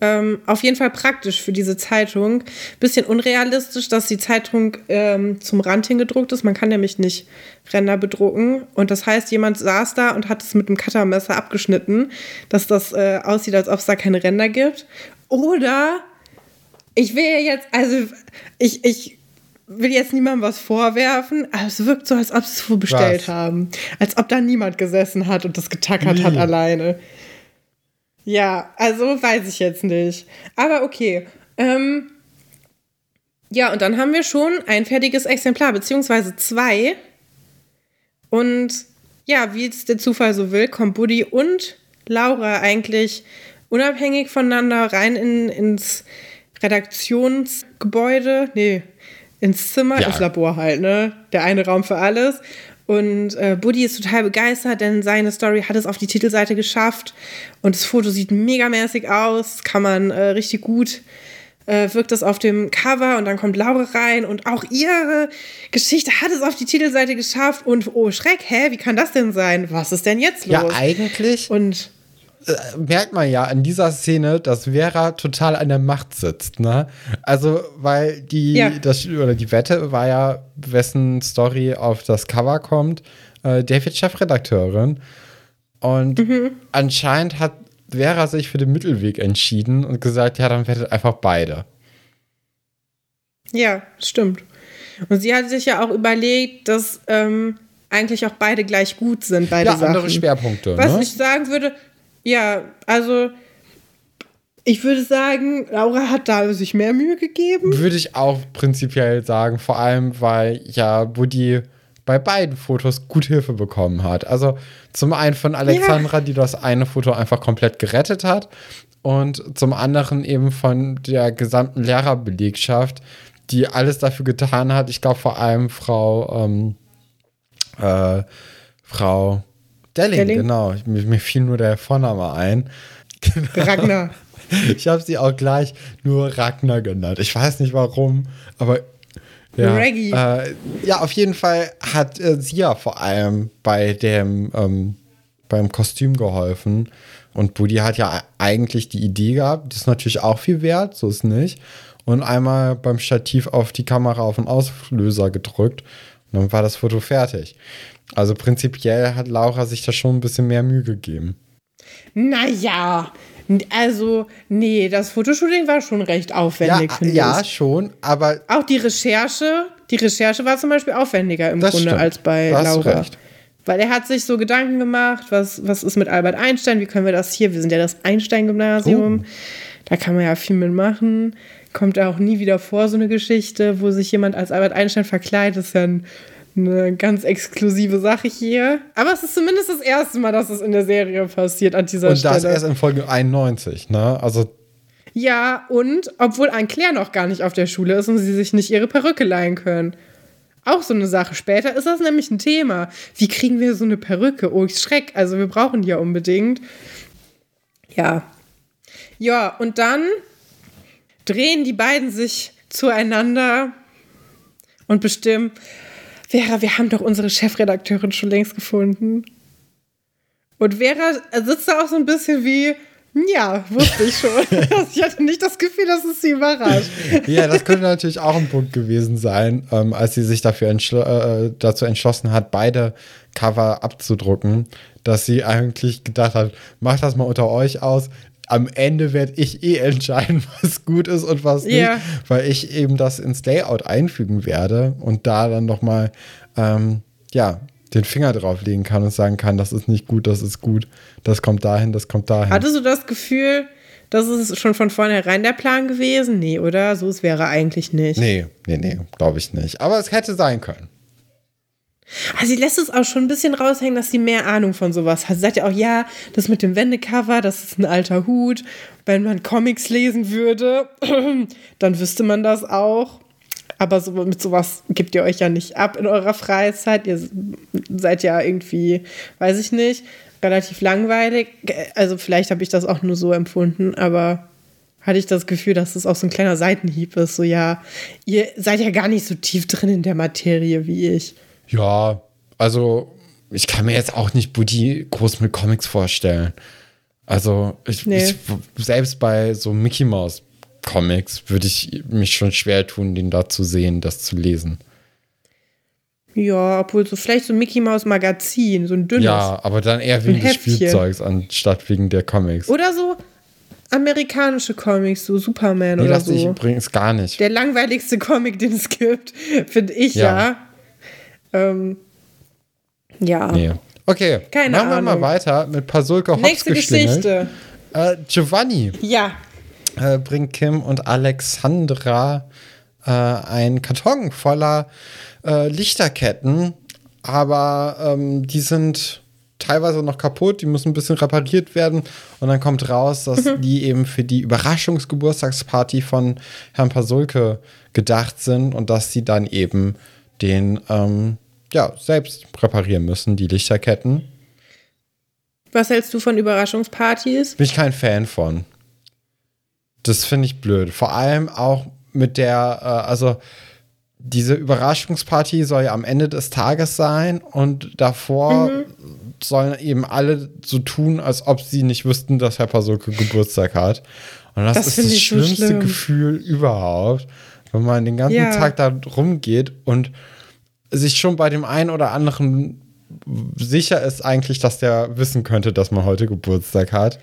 Ähm, auf jeden Fall praktisch für diese Zeitung. Bisschen unrealistisch, dass die Zeitung ähm, zum Rand hingedruckt ist. Man kann nämlich nicht Ränder bedrucken. Und das heißt, jemand saß da und hat es mit einem Cuttermesser abgeschnitten, dass das äh, aussieht, als ob es da keine Ränder gibt. Oder ich will ja jetzt, also ich, ich will jetzt niemandem was vorwerfen, aber es wirkt so, als ob sie es vorbestellt Was? haben. Als ob da niemand gesessen hat und das getackert hat Nee. alleine. Ja, also weiß ich jetzt nicht. Aber okay. Ähm, ja, und dann haben wir schon ein fertiges Exemplar, beziehungsweise zwei. Und ja, wie es der Zufall so will, kommt Buddy und Laura eigentlich unabhängig voneinander rein in, ins Redaktionsgebäude, nee, ins Zimmer, ja. ins Labor halt, ne? Der eine Raum für alles. Und äh, Buddy ist total begeistert, denn seine Story hat es auf die Titelseite geschafft. Und das Foto sieht megamäßig aus, kann man äh, richtig gut äh, wirkt es auf dem Cover und dann kommt Laura rein und auch ihre Geschichte hat es auf die Titelseite geschafft und oh Schreck, hä, wie kann das denn sein? Was ist denn jetzt los? Ja, eigentlich. Und merkt man ja an dieser Szene, dass Vera total an der Macht sitzt, ne? Also, weil die, ja. das, oder die Wette war ja, wessen Story auf das Cover kommt, äh, David Chefredakteurin. Und mhm. anscheinend hat Vera sich für den Mittelweg entschieden und gesagt, ja, dann werdet einfach beide. Ja, stimmt. Und sie hat sich ja auch überlegt, dass ähm, eigentlich auch beide gleich gut sind, beide ja, Sachen. andere Schwerpunkte. Was ne? ich sagen würde, ja, also ich würde sagen, Laura hat da sich mehr Mühe gegeben. Würde ich auch prinzipiell sagen, vor allem, weil ja Woody bei beiden Fotos gut Hilfe bekommen hat. Also zum einen von Alexandra, ja. die das eine Foto einfach komplett gerettet hat und zum anderen eben von der gesamten Lehrerbelegschaft, die alles dafür getan hat. Ich glaube vor allem Frau ähm, äh, Frau Delling, Delling? genau. Mir, mir, fiel nur der Vorname ein. Ragnar. Ich habe sie auch gleich nur Ragnar genannt. Ich weiß nicht warum, aber ja, Reggie. Äh, ja, auf jeden Fall hat äh, sie ja vor allem bei dem ähm, beim Kostüm geholfen. Und Buddy hat ja eigentlich die Idee gehabt, das ist natürlich auch viel wert, so ist nicht. Und einmal beim Stativ auf die Kamera auf den Auslöser gedrückt und dann war das Foto fertig. Also prinzipiell hat Laura sich da schon ein bisschen mehr Mühe gegeben. Naja, also, nee, das Fotoshooting war schon recht aufwendig, ja, finde ja, ich. Ja, schon, aber. Auch die Recherche, die Recherche war zum Beispiel aufwendiger im Grunde stimmt. als bei da Laura. Recht. Weil er hat sich so Gedanken gemacht, was, was ist mit Albert Einstein, wie können wir das hier, wir sind ja das Einstein-Gymnasium, oh. da kann man ja viel mitmachen. Kommt auch nie wieder vor, so eine Geschichte, wo sich jemand als Albert Einstein verkleidet, ist ja ein eine ganz exklusive Sache hier. Aber es ist zumindest das erste Mal, dass es in der Serie passiert an dieser und Stelle. Und das erst in Folge 91, ne? Also. Ja, und obwohl ein Claire noch gar nicht auf der Schule ist und sie sich nicht ihre Perücke leihen können. Auch so eine Sache. Später ist das nämlich ein Thema. Wie kriegen wir so eine Perücke? Oh, ich schreck. Also, wir brauchen die ja unbedingt. Ja. Ja, und dann drehen die beiden sich zueinander und bestimmen, Vera, wir haben doch unsere Chefredakteurin schon längst gefunden. Und Vera sitzt da auch so ein bisschen wie, ja, wusste ich schon. ich hatte nicht das Gefühl, dass es sie überrascht. ja, das könnte natürlich auch ein Punkt gewesen sein, ähm, als sie sich dafür entschl äh, dazu entschlossen hat, beide Cover abzudrucken, dass sie eigentlich gedacht hat, macht das mal unter euch aus am Ende werde ich eh entscheiden, was gut ist und was nicht, yeah. weil ich eben das ins Layout einfügen werde und da dann nochmal, ähm, ja, den Finger drauflegen kann und sagen kann, das ist nicht gut, das ist gut, das kommt dahin, das kommt dahin. Hattest du das Gefühl, das ist schon von vornherein der Plan gewesen? Nee, oder? So es wäre eigentlich nicht. Nee, nee, nee, glaube ich nicht. Aber es hätte sein können. Also sie lässt es auch schon ein bisschen raushängen, dass sie mehr Ahnung von sowas hat. Sie sagt ja auch, ja, das mit dem Wendecover, das ist ein alter Hut. Wenn man Comics lesen würde, dann wüsste man das auch. Aber so, mit sowas gebt ihr euch ja nicht ab in eurer Freizeit. Ihr seid ja irgendwie, weiß ich nicht, relativ langweilig. Also vielleicht habe ich das auch nur so empfunden, aber hatte ich das Gefühl, dass es auch so ein kleiner Seitenhieb ist. So, ja, ihr seid ja gar nicht so tief drin in der Materie wie ich. Ja, also ich kann mir jetzt auch nicht Buddy groß mit Comics vorstellen. Also ich, nee. ich, selbst bei so Mickey Mouse Comics würde ich mich schon schwer tun, den da zu sehen, das zu lesen. Ja, obwohl so vielleicht so ein Mickey Mouse Magazin, so ein dünnes. Ja, aber dann eher wegen des Spielzeugs anstatt wegen der Comics. Oder so amerikanische Comics, so Superman nee, oder das so. Das ich übrigens gar nicht. Der langweiligste Comic, den es gibt, finde ich ja. ja. Ähm, ja. Nee. Okay, Keine machen wir Ahnung. mal weiter mit Pasulke Hops Nächste Geschichte. Äh, Giovanni. Ja. Äh, bringt Kim und Alexandra äh, einen Karton voller äh, Lichterketten, aber ähm, die sind teilweise noch kaputt, die müssen ein bisschen repariert werden. Und dann kommt raus, dass mhm. die eben für die Überraschungsgeburtstagsparty von Herrn Pasulke gedacht sind und dass sie dann eben den ähm, ja, selbst reparieren müssen, die Lichterketten. Was hältst du von Überraschungspartys? Bin ich kein Fan von. Das finde ich blöd. Vor allem auch mit der, äh, also diese Überraschungsparty soll ja am Ende des Tages sein und davor mhm. sollen eben alle so tun, als ob sie nicht wüssten, dass Herr Pasulke Geburtstag hat. Und das, das ist das schlimmste so Gefühl überhaupt, wenn man den ganzen ja. Tag da rumgeht und sich schon bei dem einen oder anderen sicher ist eigentlich, dass der wissen könnte, dass man heute Geburtstag hat.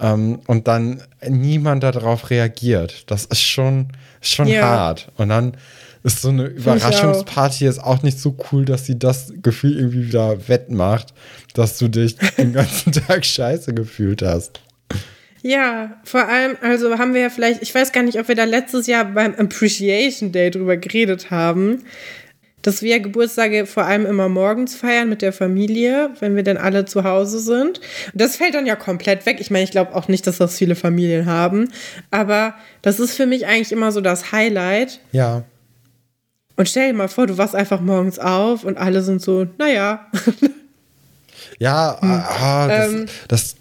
Ähm, und dann niemand darauf reagiert. Das ist schon, schon ja. hart. Und dann ist so eine Überraschungsparty ist auch nicht so cool, dass sie das Gefühl irgendwie wieder wettmacht, dass du dich den ganzen Tag scheiße gefühlt hast. Ja, vor allem, also haben wir ja vielleicht, ich weiß gar nicht, ob wir da letztes Jahr beim Appreciation Day drüber geredet haben, dass wir Geburtstage vor allem immer morgens feiern mit der Familie, wenn wir dann alle zu Hause sind. Und das fällt dann ja komplett weg. Ich meine, ich glaube auch nicht, dass das viele Familien haben, aber das ist für mich eigentlich immer so das Highlight. Ja. Und stell dir mal vor, du wachst einfach morgens auf und alle sind so, naja. Ja, hm. ah, das, ähm, das,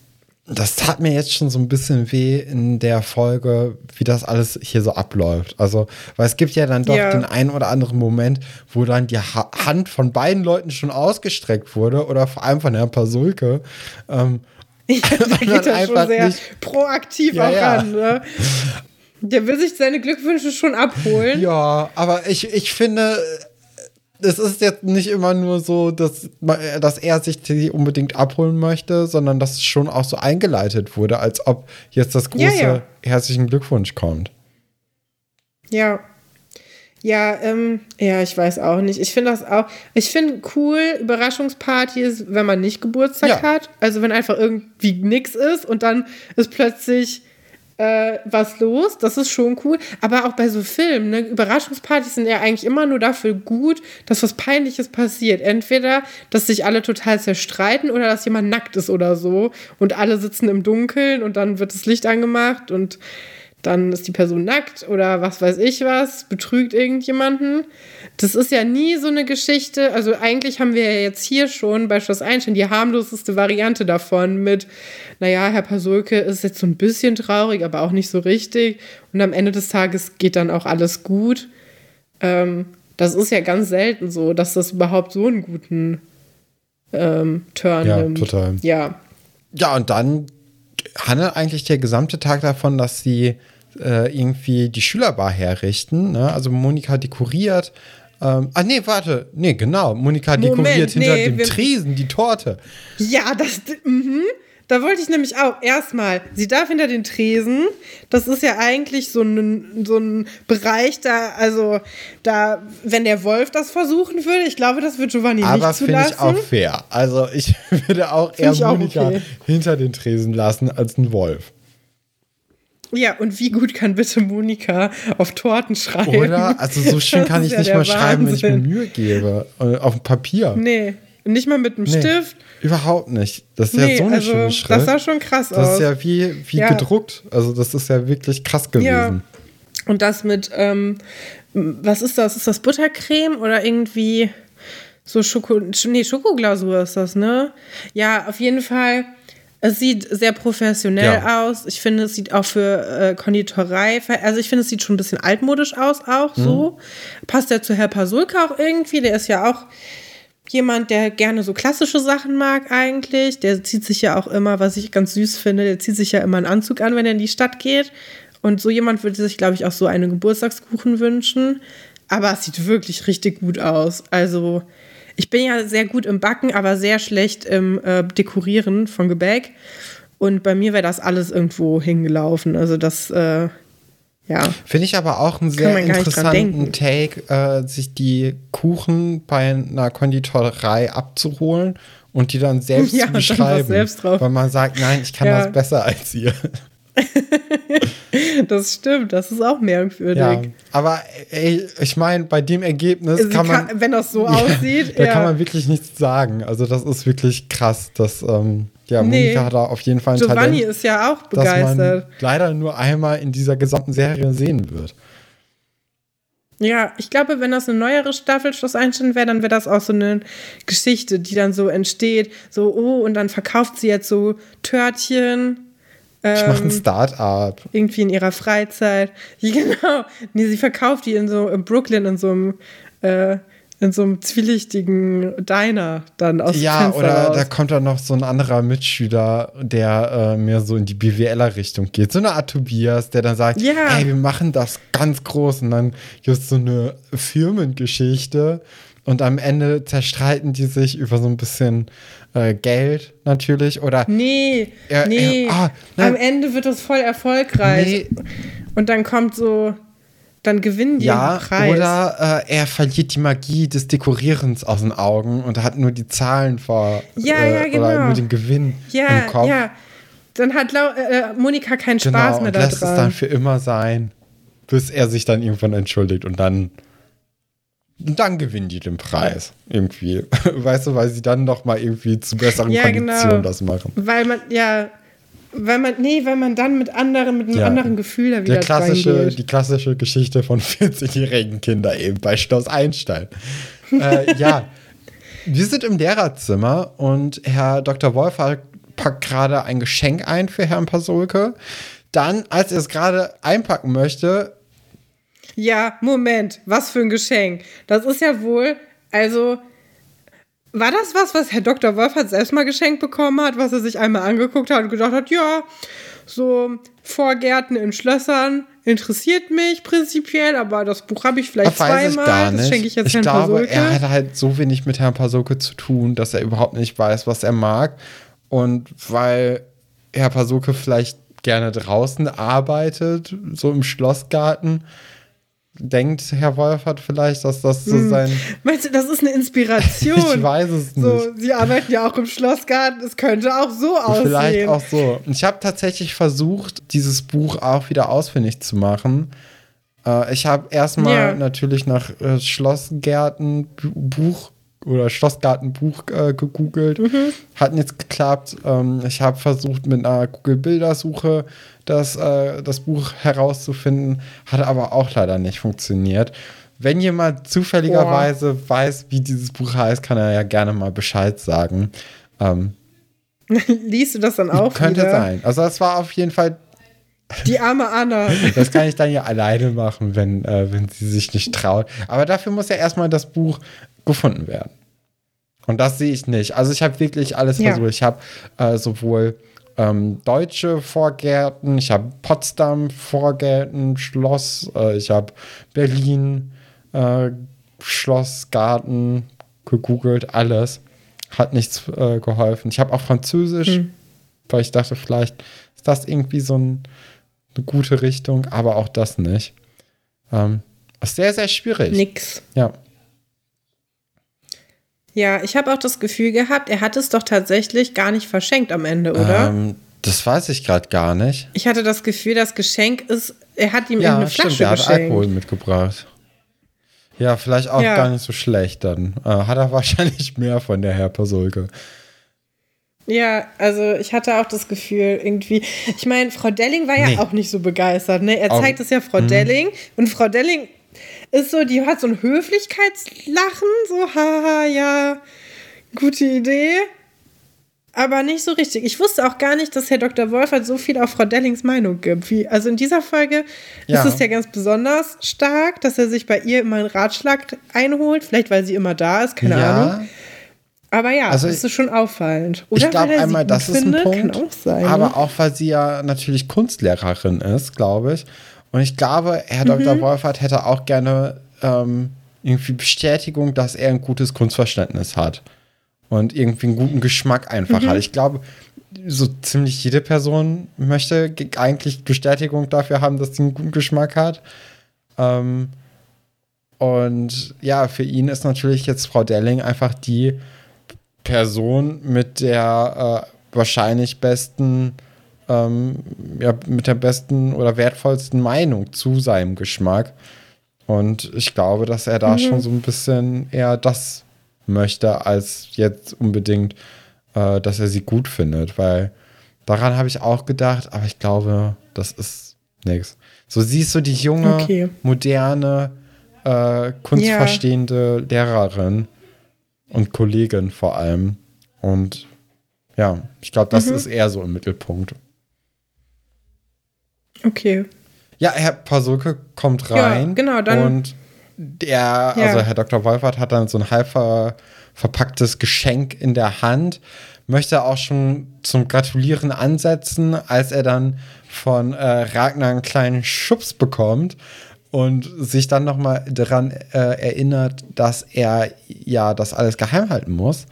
das tat mir jetzt schon so ein bisschen weh in der Folge, wie das alles hier so abläuft. Also, weil es gibt ja dann doch ja. den einen oder anderen Moment, wo dann die ha Hand von beiden Leuten schon ausgestreckt wurde oder vor allem von Herrn Pasulke. Ähm, ja, da geht er schon sehr proaktiv ja, auch ja. ran. Ne? Der will sich seine Glückwünsche schon abholen. Ja, aber ich, ich finde, es ist jetzt nicht immer nur so, dass, dass er sich die unbedingt abholen möchte, sondern dass es schon auch so eingeleitet wurde, als ob jetzt das große ja, ja. herzlichen Glückwunsch kommt. Ja. Ja, ähm, ja, ich weiß auch nicht. Ich finde das auch, ich finde cool, Überraschungspartys, wenn man nicht Geburtstag ja. hat. Also wenn einfach irgendwie nichts ist und dann ist plötzlich äh, was los. Das ist schon cool. Aber auch bei so Filmen, ne? Überraschungspartys sind ja eigentlich immer nur dafür gut, dass was Peinliches passiert. Entweder, dass sich alle total zerstreiten oder dass jemand nackt ist oder so und alle sitzen im Dunkeln und dann wird das Licht angemacht und dann ist die Person nackt oder was weiß ich was, betrügt irgendjemanden. Das ist ja nie so eine Geschichte. Also eigentlich haben wir ja jetzt hier schon bei Schloss Einstein die harmloseste Variante davon mit, naja, Herr Pasulke ist jetzt so ein bisschen traurig, aber auch nicht so richtig. Und am Ende des Tages geht dann auch alles gut. Ähm, das ist ja ganz selten so, dass das überhaupt so einen guten ähm, Turn ja, nimmt. Total. Ja. Ja, und dann handelt eigentlich der gesamte Tag davon, dass sie äh, irgendwie die Schülerbar herrichten. Ne? Also Monika dekoriert. Ähm, ah, nee, warte. Nee, genau. Monika Moment, dekoriert hinter nee, dem Tresen die Torte. Ja, das. Mhm. Da wollte ich nämlich auch erstmal, sie darf hinter den Tresen. Das ist ja eigentlich so ein, so ein Bereich, da, also, da, wenn der Wolf das versuchen würde, ich glaube, das wird Giovanni Aber nicht zulassen. Aber finde ich auch fair. Also, ich würde auch find eher Monika okay. hinter den Tresen lassen als ein Wolf. Ja, und wie gut kann bitte Monika auf Torten schreiben? Oder? Also so schön kann ich ja nicht mal Wahnsinn. schreiben, wenn ich mir Mühe gebe. Äh, auf dem Papier. Nee. Nicht mal mit einem nee, Stift. Überhaupt nicht. Das ist nee, ja so eine also, schöne Schrift. Das sah schon krass aus. Das ist ja wie, wie ja. gedruckt. Also das ist ja wirklich krass gewesen. Ja. Und das mit, ähm, was ist das? Ist das Buttercreme oder irgendwie so Schoko, nee, Schokoglasur ist das, ne? Ja, auf jeden Fall. Es sieht sehr professionell ja. aus. Ich finde, es sieht auch für äh, Konditorei, also ich finde, es sieht schon ein bisschen altmodisch aus, auch mhm. so. Passt ja zu Herr Pasulka auch irgendwie. Der ist ja auch jemand, der gerne so klassische Sachen mag eigentlich. Der zieht sich ja auch immer, was ich ganz süß finde, der zieht sich ja immer einen Anzug an, wenn er in die Stadt geht. Und so jemand würde sich, glaube ich, auch so einen Geburtstagskuchen wünschen. Aber es sieht wirklich richtig gut aus. Also, ich bin ja sehr gut im Backen, aber sehr schlecht im äh, Dekorieren von Gebäck. Und bei mir wäre das alles irgendwo hingelaufen. Also, das. Äh, ja. Finde ich aber auch einen sehr interessanten Take, äh, sich die Kuchen bei einer Konditorei abzuholen und die dann selbst ja, zu beschreiben. Selbst weil man sagt, nein, ich kann ja. das besser als ihr. Das stimmt, das ist auch merkwürdig. Ja, aber ey, ich meine, bei dem Ergebnis also kann man. wenn das so ja, aussieht. Da ja. kann man wirklich nichts sagen. Also, das ist wirklich krass. Das, ähm, ja, nee. Monika hat da auf jeden Fall ein Giovanni Talent, ist ja auch begeistert. Dass leider nur einmal in dieser gesamten Serie sehen wird. Ja, ich glaube, wenn das eine neuere Staffel Schloss Einstein wäre, dann wäre das auch so eine Geschichte, die dann so entsteht. So, oh, und dann verkauft sie jetzt so Törtchen. Ähm, ich mache ein Start-up. Irgendwie in ihrer Freizeit. Ja, genau. Nee, sie verkauft die in so in Brooklyn in so einem äh, in so einem zwielichtigen Diner dann aus Ja, oder raus. da kommt dann noch so ein anderer Mitschüler, der äh, mehr so in die BWLer-Richtung geht. So eine Art Tobias, der dann sagt, ja. hey, wir machen das ganz groß und dann gibt es so eine Firmengeschichte und am Ende zerstreiten die sich über so ein bisschen äh, Geld natürlich oder Nee, äh, nee. Ah, am Ende wird das voll erfolgreich. Nee. Und dann kommt so dann gewinnen die ja, den Preis. Oder äh, er verliert die Magie des Dekorierens aus den Augen und hat nur die Zahlen vor ja, äh, ja, genau. oder nur den Gewinn ja, im Kopf. Ja, dann hat Lau äh, Monika keinen genau, Spaß mehr daran. lässt es dann für immer sein, bis er sich dann irgendwann entschuldigt und dann dann gewinnen die den Preis irgendwie. Weißt du, weil sie dann noch mal irgendwie zu besseren ja, Konditionen genau. das machen. Weil man ja weil man, nee, weil man dann mit anderen, mit einem ja. anderen Gefühl da wieder Der klassische, Die klassische Geschichte von 40-jährigen Kindern eben bei Schloss Einstein. äh, ja, wir sind im Lehrerzimmer und Herr Dr. Wolf packt gerade ein Geschenk ein für Herrn Pasolke. Dann, als er es gerade einpacken möchte. Ja, Moment, was für ein Geschenk. Das ist ja wohl, also war das was, was Herr Dr. Wolfert selbst mal geschenkt bekommen hat, was er sich einmal angeguckt hat und gedacht hat, ja, so Vorgärten in Schlössern interessiert mich prinzipiell, aber das Buch habe ich vielleicht das zweimal. Ich gar nicht. Das schenke ich jetzt ich Herrn glaube, Pasulke. er hat halt so wenig mit Herrn Pasulke zu tun, dass er überhaupt nicht weiß, was er mag. Und weil Herr Pasulke vielleicht gerne draußen arbeitet, so im Schlossgarten, denkt Herr Wolfert vielleicht, dass das so hm. sein. Meinst du, das ist eine Inspiration? ich weiß es nicht. So, Sie arbeiten ja auch im Schlossgarten, es könnte auch so aussehen. Vielleicht auch so. Ich habe tatsächlich versucht, dieses Buch auch wieder ausfindig zu machen. Äh, ich habe erstmal ja. natürlich nach äh, Schlossgärtenbuch oder Schlossgartenbuch äh, gegoogelt. Mhm. Hat nichts geklappt. Ähm, ich habe versucht, mit einer Google-Bildersuche das, äh, das Buch herauszufinden, hat aber auch leider nicht funktioniert. Wenn jemand zufälligerweise Boah. weiß, wie dieses Buch heißt, kann er ja gerne mal Bescheid sagen. Ähm, Liest du das dann auch? Könnte wieder? sein. Also, das war auf jeden Fall die arme Anna. Das kann ich dann ja alleine machen, wenn, äh, wenn sie sich nicht traut. Aber dafür muss ja erstmal das Buch gefunden werden. Und das sehe ich nicht. Also ich habe wirklich alles ja. versucht. Ich habe äh, sowohl ähm, deutsche Vorgärten, ich habe Potsdam Vorgärten, Schloss, äh, ich habe Berlin äh, Schloss, Garten gegoogelt, alles. Hat nichts äh, geholfen. Ich habe auch Französisch, hm. weil ich dachte, vielleicht ist das irgendwie so ein, eine gute Richtung, aber auch das nicht. Ähm, ist sehr, sehr schwierig. Nix. Ja. Ja, ich habe auch das Gefühl gehabt, er hat es doch tatsächlich gar nicht verschenkt am Ende, oder? Ähm, das weiß ich gerade gar nicht. Ich hatte das Gefühl, das Geschenk ist, er hat ihm ja, eine Flasche stimmt, er hat Alkohol mitgebracht. Ja, vielleicht auch ja. gar nicht so schlecht dann. Äh, hat er wahrscheinlich mehr von der Herr Pasulke. Ja, also ich hatte auch das Gefühl, irgendwie. Ich meine, Frau Delling war ja nee. auch nicht so begeistert, ne? Er zeigt es ja Frau mhm. Delling und Frau Delling ist so, die hat so ein Höflichkeitslachen, so, haha, ja, gute Idee. Aber nicht so richtig. Ich wusste auch gar nicht, dass Herr Dr. Wolfert so viel auf Frau Dellings Meinung gibt. Wie, also in dieser Folge ja. ist es ja ganz besonders stark, dass er sich bei ihr immer einen Ratschlag einholt. Vielleicht, weil sie immer da ist, keine ja. Ahnung. Aber ja, also das ist schon auffallend. Oder ich glaube einmal, das ist ein Punkt. Auch sein, aber ne? auch, weil sie ja natürlich Kunstlehrerin ist, glaube ich. Und ich glaube, Herr mhm. Dr. Wolfert hätte auch gerne ähm, irgendwie Bestätigung, dass er ein gutes Kunstverständnis hat. Und irgendwie einen guten Geschmack einfach mhm. hat. Ich glaube, so ziemlich jede Person möchte eigentlich Bestätigung dafür haben, dass sie einen guten Geschmack hat. Ähm, und ja, für ihn ist natürlich jetzt Frau Delling einfach die Person mit der äh, wahrscheinlich besten ähm, ja, mit der besten oder wertvollsten Meinung zu seinem Geschmack. Und ich glaube, dass er da mhm. schon so ein bisschen eher das möchte, als jetzt unbedingt, äh, dass er sie gut findet, weil daran habe ich auch gedacht, aber ich glaube, das ist nichts. So siehst du die junge, okay. moderne, äh, kunstverstehende ja. Lehrerin und Kollegin vor allem. Und ja, ich glaube, das mhm. ist eher so im Mittelpunkt. Okay. Ja, Herr Pasulke kommt rein. Ja, genau, dann. Und der, ja. also Herr Dr. Wolfert hat dann so ein halb ver, verpacktes Geschenk in der Hand, möchte auch schon zum Gratulieren ansetzen, als er dann von äh, Ragnar einen kleinen Schubs bekommt und sich dann nochmal daran äh, erinnert, dass er ja das alles geheim halten muss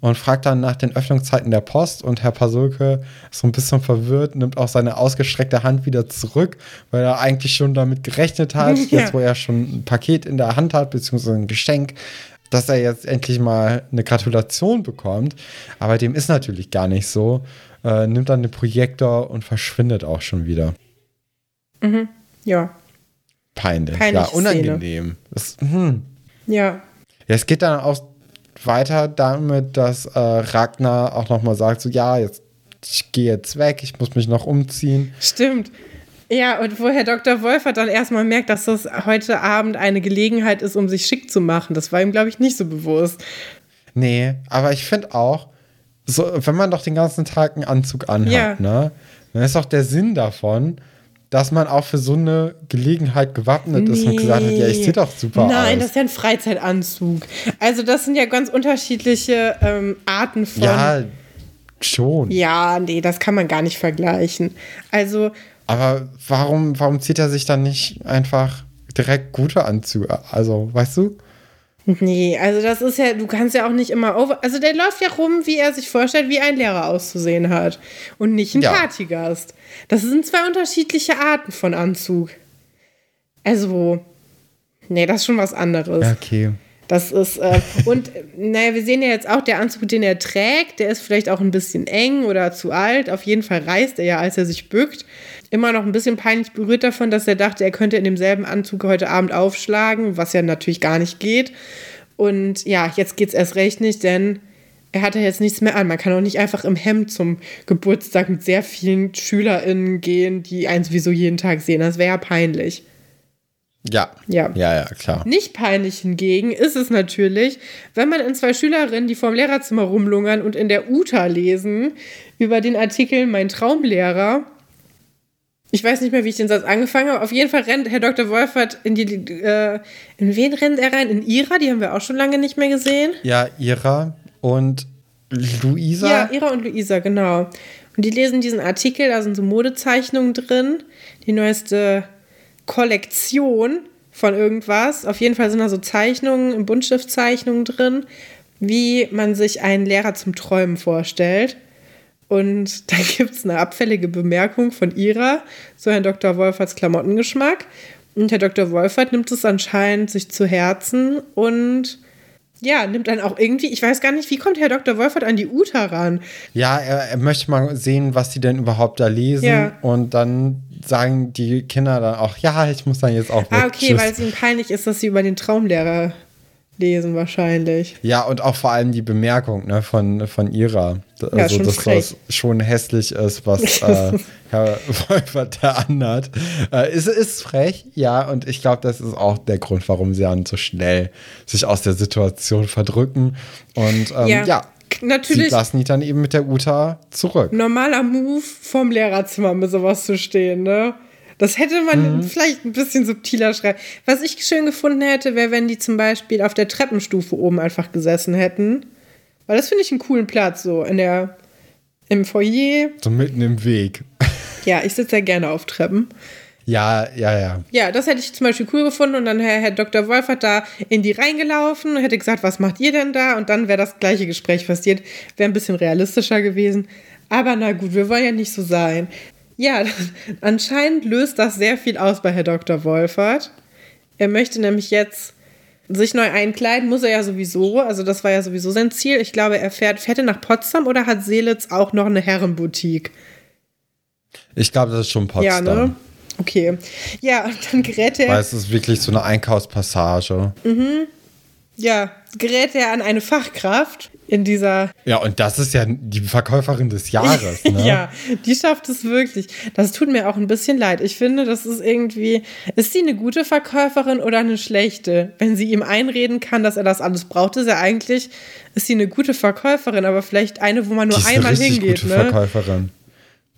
und fragt dann nach den Öffnungszeiten der Post und Herr Pasulke ist so ein bisschen verwirrt, nimmt auch seine ausgestreckte Hand wieder zurück, weil er eigentlich schon damit gerechnet hat, ja. jetzt wo er schon ein Paket in der Hand hat, beziehungsweise ein Geschenk, dass er jetzt endlich mal eine Gratulation bekommt. Aber dem ist natürlich gar nicht so. Äh, nimmt dann den Projektor und verschwindet auch schon wieder. Mhm. Ja. Peinlich. Peinliche ja, unangenehm. Das, hm. Ja. Ja, es geht dann auch weiter damit, dass äh, Ragnar auch nochmal sagt: so, ja, jetzt ich gehe jetzt weg, ich muss mich noch umziehen. Stimmt. Ja, und wo Herr Dr. Wolfert dann erstmal merkt, dass das heute Abend eine Gelegenheit ist, um sich schick zu machen. Das war ihm, glaube ich, nicht so bewusst. Nee, aber ich finde auch, so, wenn man doch den ganzen Tag einen Anzug anhat, ja. ne, dann ist doch der Sinn davon, dass man auch für so eine Gelegenheit gewappnet nee. ist und gesagt hat, ja, ich sehe doch super Nein, aus. Nein, das ist ja ein Freizeitanzug. Also das sind ja ganz unterschiedliche ähm, Arten von. Ja, schon. Ja, nee, das kann man gar nicht vergleichen. Also. Aber warum, warum zieht er sich dann nicht einfach direkt gute Anzüge? Also, weißt du? Nee, also das ist ja, du kannst ja auch nicht immer over. Also der läuft ja rum, wie er sich vorstellt, wie ein Lehrer auszusehen hat. Und nicht ein ja. Partygast. Das sind zwei unterschiedliche Arten von Anzug. Also, nee, das ist schon was anderes. Okay. Das ist, äh, und naja, wir sehen ja jetzt auch, der Anzug, den er trägt, der ist vielleicht auch ein bisschen eng oder zu alt. Auf jeden Fall reißt er ja, als er sich bückt. Immer noch ein bisschen peinlich berührt davon, dass er dachte, er könnte in demselben Anzug heute Abend aufschlagen, was ja natürlich gar nicht geht. Und ja, jetzt geht es erst recht nicht, denn er hatte jetzt nichts mehr an. Man kann auch nicht einfach im Hemd zum Geburtstag mit sehr vielen SchülerInnen gehen, die einen sowieso jeden Tag sehen. Das wäre ja peinlich. Ja. Ja. Ja, ja, klar. Nicht peinlich hingegen ist es natürlich, wenn man in zwei Schülerinnen, die vorm Lehrerzimmer rumlungern und in der UTA lesen, über den Artikel Mein Traumlehrer. Ich weiß nicht mehr, wie ich den Satz angefangen habe. Auf jeden Fall rennt Herr Dr. Wolfert in die. Äh, in wen rennt er rein? In Ira? Die haben wir auch schon lange nicht mehr gesehen. Ja, Ira und Luisa. Ja, Ira und Luisa, genau. Und die lesen diesen Artikel, da sind so Modezeichnungen drin. Die neueste Kollektion von irgendwas. Auf jeden Fall sind da so Zeichnungen, Buntstiftzeichnungen drin, wie man sich einen Lehrer zum Träumen vorstellt. Und da gibt es eine abfällige Bemerkung von ihrer, so Herrn Dr. Wolferts Klamottengeschmack. Und Herr Dr. Wolfert nimmt es anscheinend sich zu Herzen und ja, nimmt dann auch irgendwie, ich weiß gar nicht, wie kommt Herr Dr. Wolfert an die Uta ran? Ja, er, er möchte mal sehen, was die denn überhaupt da lesen. Ja. Und dann sagen die Kinder dann auch, ja, ich muss dann jetzt auch weg. Ah, okay, Tschüss. weil es ihnen peinlich ist, dass sie über den Traumlehrer lesen wahrscheinlich. Ja, und auch vor allem die Bemerkung ne, von, von ihrer. Also, ja, dass frech. das schon hässlich ist, was äh, Herr Wolfert da anhat. Äh, ist, ist frech, ja, und ich glaube, das ist auch der Grund, warum sie dann so schnell sich aus der Situation verdrücken. Und ähm, ja. ja. Natürlich. Sie lassen die dann eben mit der Uta zurück. Normaler Move vom Lehrerzimmer mit sowas zu stehen, ne? Das hätte man mhm. vielleicht ein bisschen subtiler schreiben. Was ich schön gefunden hätte, wäre, wenn die zum Beispiel auf der Treppenstufe oben einfach gesessen hätten. Weil das finde ich einen coolen Platz, so in der, im Foyer. So mitten im Weg. Ja, ich sitze ja gerne auf Treppen. Ja, ja, ja. Ja, das hätte ich zum Beispiel cool gefunden und dann Herr, Herr Dr. Wolf hat da in die reingelaufen und hätte gesagt, was macht ihr denn da? Und dann wäre das gleiche Gespräch passiert. Wäre ein bisschen realistischer gewesen. Aber na gut, wir wollen ja nicht so sein. Ja, anscheinend löst das sehr viel aus bei Herr Dr. Wolfert. Er möchte nämlich jetzt sich neu einkleiden, muss er ja sowieso. Also das war ja sowieso sein Ziel. Ich glaube, er fährt, fährt er nach Potsdam oder hat Seelitz auch noch eine Herrenboutique? Ich glaube, das ist schon Potsdam. Ja, ne? Okay. Ja, und dann gerät er. Weil es ist wirklich so eine Einkaufspassage. Ja, gerät er an eine Fachkraft in dieser. Ja, und das ist ja die Verkäuferin des Jahres, ne? ja, die schafft es wirklich. Das tut mir auch ein bisschen leid. Ich finde, das ist irgendwie. Ist sie eine gute Verkäuferin oder eine schlechte? Wenn sie ihm einreden kann, dass er das alles braucht, ist er eigentlich. Ist sie eine gute Verkäuferin, aber vielleicht eine, wo man nur Die ist eine einmal richtig hingeht, gute ne? Verkäuferin.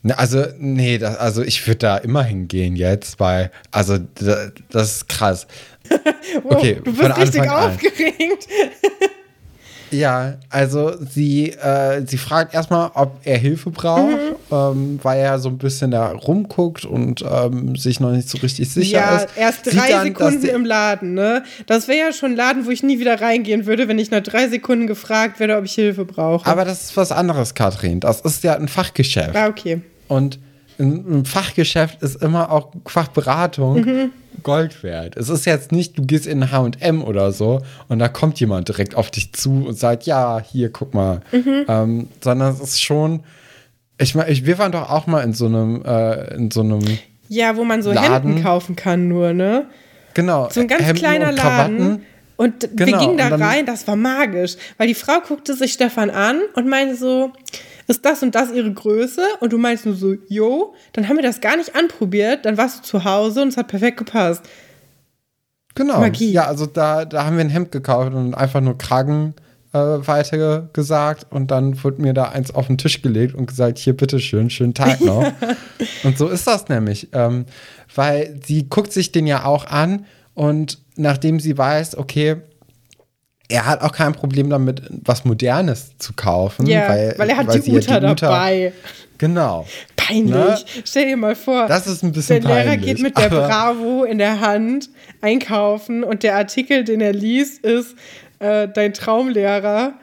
Ne, also, nee, das, also ich würde da immer hingehen jetzt, weil, also, da, das ist krass. Wow, Okay, du bist richtig aufgeregt. Ja, also sie, äh, sie fragt erstmal, ob er Hilfe braucht, Mhm. ähm, weil er so ein bisschen da rumguckt und ähm, sich noch nicht so richtig sicher ja, ist. erst Sieht drei dann, Sekunden im Laden, ne? Das wäre ja schon ein Laden, wo ich nie wieder reingehen würde, wenn ich nach drei Sekunden gefragt werde, ob ich Hilfe brauche. Aber das ist was anderes, Katrin. Das ist ja ein Fachgeschäft. ah, okay. Und ein ein Fachgeschäft ist immer auch Fachberatung Mhm. Gold wert. Es ist jetzt nicht, du gehst in HM oder so und da kommt jemand direkt auf dich zu und sagt, ja, hier, guck mal. Mhm. Ähm, sondern es ist schon. Ich meine, wir waren doch auch mal in so einem, äh, in so einem, Ja, wo man so Laden. Hemden kaufen kann, nur, ne? genau, So ein ganz Hemden kleiner Laden. Und wir Genau, gingen da rein, das war magisch. Weil die Frau guckte sich Stefan an und meinte so, ist das und das ihre Größe? Und du meinst nur so, jo. Dann haben wir das gar nicht anprobiert. Dann warst du zu Hause und es hat perfekt gepasst. Genau. Magie. Ja, also da, da haben wir ein Hemd gekauft und einfach nur Kragen äh, weiter gesagt und dann wurde mir da eins auf den Tisch gelegt und gesagt, hier bitteschön, schönen Tag noch. und so ist das nämlich, ähm, weil sie guckt sich den ja auch an und nachdem sie weiß, okay, er hat auch kein Problem damit, was Modernes zu kaufen. Ja, weil, weil, er hat weil die sie ja Uta dabei. Genau. Peinlich. Ne? Stell dir mal vor. Das ist ein bisschen Der Lehrer peinlich, geht mit der Bravo in der Hand einkaufen und der Artikel, den er liest, ist äh, dein Traumlehrer.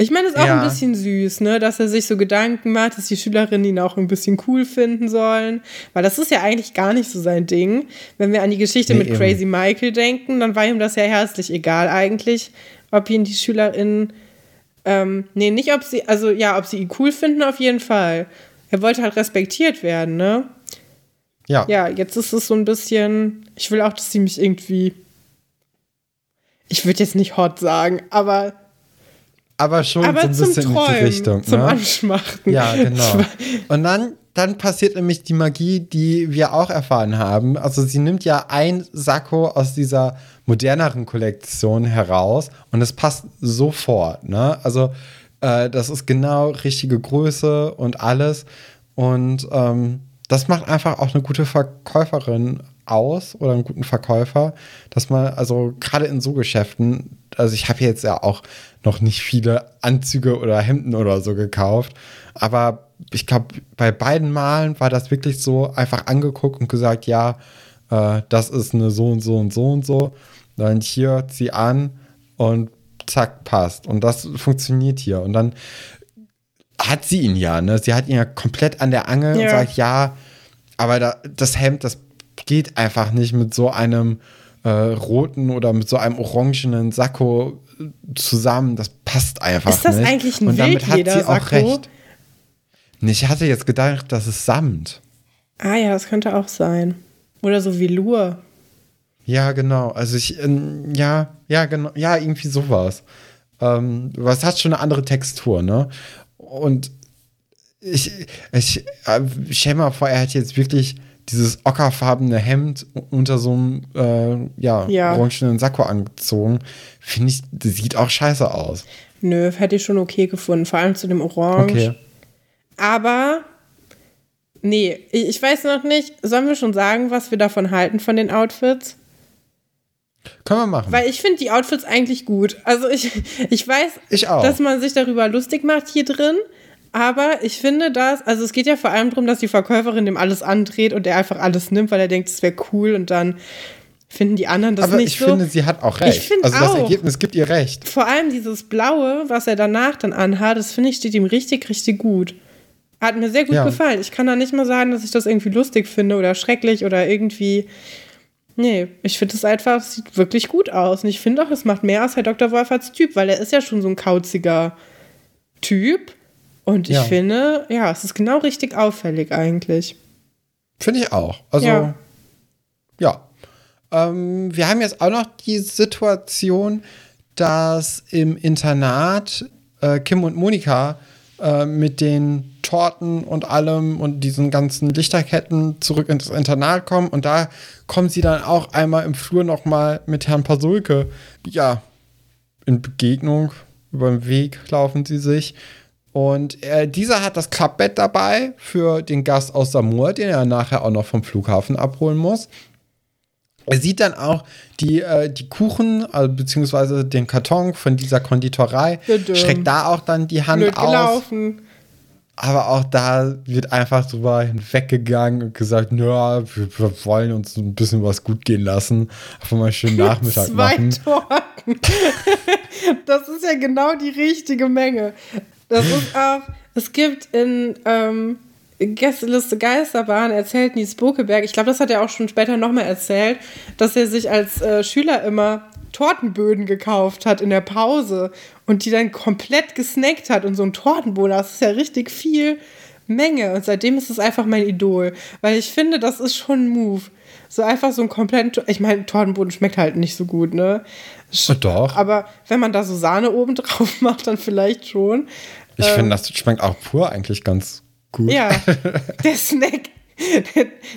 Ich meine, es ist auch Ja. ein bisschen süß, ne, dass er sich so Gedanken macht, dass die Schülerinnen ihn auch ein bisschen cool finden sollen. Weil das ist ja eigentlich gar nicht so sein Ding. Wenn wir an die Geschichte Nee, mit eben. Crazy Michael denken, dann war ihm das ja herzlich egal eigentlich, ob ihn die SchülerInnen ähm, nee, nicht ob sie, also ja, ob sie ihn cool finden, auf jeden Fall. Er wollte halt respektiert werden, ne? Ja. Ja, jetzt ist es so ein bisschen, ich will auch, dass sie mich irgendwie, ich würde jetzt nicht hot sagen, aber, Aber schon so aber ein zum bisschen in die Träumen, Richtung. zum ne? Anschmachten. Ja, genau. Und dann, dann passiert nämlich die Magie, die wir auch erfahren haben. Also sie nimmt ja ein Sakko aus dieser moderneren Kollektion heraus und es passt sofort. Ne? Also äh, das ist genau richtige Größe und alles. Und ähm, das macht einfach auch eine gute Verkäuferin aus oder einen guten Verkäufer, dass man, also gerade in so Geschäften, also ich habe jetzt ja auch noch nicht viele Anzüge oder Hemden oder so gekauft, aber ich glaube, bei beiden Malen war das wirklich so einfach angeguckt und gesagt, ja, äh, das ist eine so und so und so und so. Dann hier, zieh an und zack, passt. Und das funktioniert hier. Und dann hat sie ihn ja, ne? Sie hat ihn ja komplett an der Angel Ja. und sagt, ja, aber da, das Hemd, das geht einfach nicht mit so einem äh, roten oder mit so einem orangenen Sakko äh, zusammen. Das passt einfach Ist das nicht. eigentlich ein Und damit hat sie auch recht. Ich hatte jetzt gedacht, das ist Samt. Ah ja, das könnte auch sein. Oder so Velour. Ja, genau. Also ich, ähm, ja, ja, genau, ja, irgendwie sowas. Ähm, aber es hat schon eine andere Textur, ne? Und ich, ich äh, stell mal vor, er hat jetzt wirklich dieses ockerfarbene Hemd unter so einem, äh, ja, Ja. orangenen Sakko angezogen. Finde ich, sieht auch scheiße aus. Nö, hätte ich schon okay gefunden. Vor allem zu dem Orange. Okay. Aber, nee, ich weiß noch nicht, sollen wir schon sagen, was wir davon halten, von den Outfits? Können wir machen. Weil ich finde die Outfits eigentlich gut. Also ich, ich weiß, Ich dass man sich darüber lustig macht hier drin. Aber ich finde das, also es geht ja vor allem darum, dass die Verkäuferin dem alles andreht und er einfach alles nimmt, weil er denkt, es wäre cool und dann finden die anderen das Aber nicht ich so. finde, sie hat auch recht. Ich finde also das auch. Ergebnis gibt ihr recht. vor allem dieses Blaue, was er danach dann anhat, das finde ich, steht ihm richtig, richtig gut. Hat mir sehr gut Ja. gefallen. Ich kann da nicht mal sagen, dass ich das irgendwie lustig finde oder schrecklich oder irgendwie. Nee, ich finde es einfach, es sieht wirklich gut aus. Und ich finde auch, es macht mehr aus Herr Dr. Wolferts Typ, weil er ist ja schon so ein kauziger Typ. Und ich Ja. finde, ja, es ist genau richtig auffällig eigentlich. Finde ich auch. Also, Ja. ja. Ähm, wir haben jetzt auch noch die Situation, dass im Internat äh, Kim und Monika äh, mit den Torten und allem und diesen ganzen Lichterketten zurück ins Internat kommen. Und da kommen sie dann auch einmal im Flur noch mal mit Herrn Pasulke, ja, in Begegnung. Über den Weg laufen sie sich. Und äh, dieser hat das Klappbett dabei für den Gast aus Samur, den er nachher auch noch vom Flughafen abholen muss. Er sieht dann auch die, äh, die Kuchen, also, beziehungsweise den Karton von dieser Konditorei, Bitte. streckt da auch dann die Hand Blöd gelaufen. Aber auch da wird einfach drüber hinweggegangen und gesagt, ja, wir, wir wollen uns ein bisschen was gut gehen lassen. Einfach mal einen schönen Nachmittag Zwei machen. Torten. das ist ja genau die richtige Menge. Das ist auch, es gibt in ähm, Gästeliste Geisterbahn, erzählt Nies Bokeberg, ich glaube, das hat er auch schon später nochmal erzählt, dass er sich als äh, Schüler immer Tortenböden gekauft hat in der Pause und die dann komplett gesnackt hat und so ein Tortenboden, das ist ja richtig viel Menge und seitdem ist es einfach mein Idol, weil ich finde, das ist schon ein Move. So einfach so ein kompletten, ich meine, Tortenboden schmeckt halt nicht so gut, ne? Sch- Doch. Aber wenn man da so Sahne oben drauf macht, dann vielleicht schon. Ich finde, das schmeckt auch pur eigentlich ganz gut. Ja, der Snack.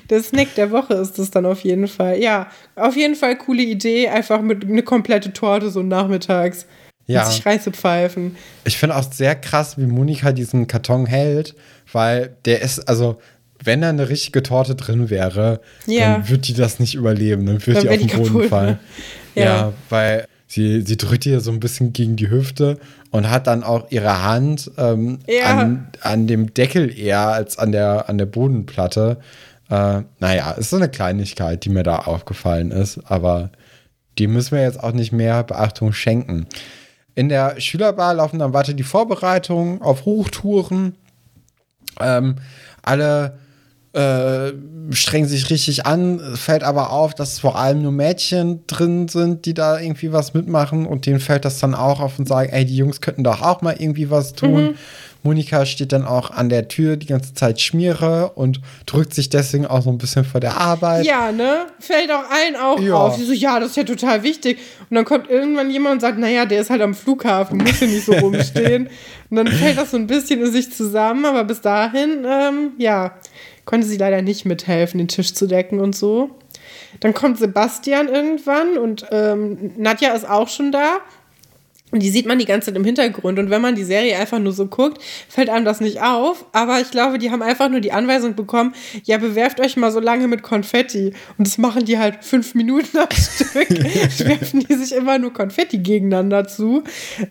Der, Snack der Woche ist es dann auf jeden Fall. Ja, auf jeden Fall coole Idee, einfach mit eine komplette Torte so nachmittags. Ja. Mit sich reinzupfeifen. Ich finde auch sehr krass, wie Monika diesen Karton hält, weil der ist, also, wenn da eine richtige Torte drin wäre, Ja. dann wird die das nicht überleben, dann Dann die auf den Boden kaputt, fallen. ne? Ja. Ja. weil sie, sie drückt ihr so ein bisschen gegen die Hüfte und hat dann auch ihre Hand ähm, Ja. an, an dem Deckel eher als an der, an der Bodenplatte. Äh, naja, ist so eine Kleinigkeit, die mir da aufgefallen ist, aber die müssen wir jetzt auch nicht mehr Beachtung schenken. In der Schülerbar laufen dann weiter die Vorbereitungen auf Hochtouren. Ähm, alle äh, strengen sich richtig an, fällt aber auf, dass vor allem nur Mädchen drin sind, die da irgendwie was mitmachen und denen fällt das dann auch auf und sagen, ey, die Jungs könnten doch auch mal irgendwie was tun. Monika steht dann auch an der Tür die ganze Zeit Schmiere und drückt sich deswegen auch so ein bisschen vor der Arbeit. Ja, ne? Fällt auch allen auch Ja. auf. Die so, ja, das ist ja total wichtig. Und dann kommt irgendwann jemand und sagt, naja, der ist halt am Flughafen, muss hier nicht so rumstehen. Und dann fällt das so ein bisschen in sich zusammen, aber bis dahin, ähm, ja, konnte sie leider nicht mithelfen, den Tisch zu decken und so. Dann kommt Sebastian irgendwann und ähm, Nadja ist auch schon da. Und die sieht man die ganze Zeit im Hintergrund. Und wenn man die Serie einfach nur so guckt, fällt einem das nicht auf. Aber ich glaube, die haben einfach nur die Anweisung bekommen, ja, bewerft euch mal so lange mit Konfetti. Und das machen die halt fünf Minuten am Stück. Werfen die sich immer nur Konfetti gegeneinander zu.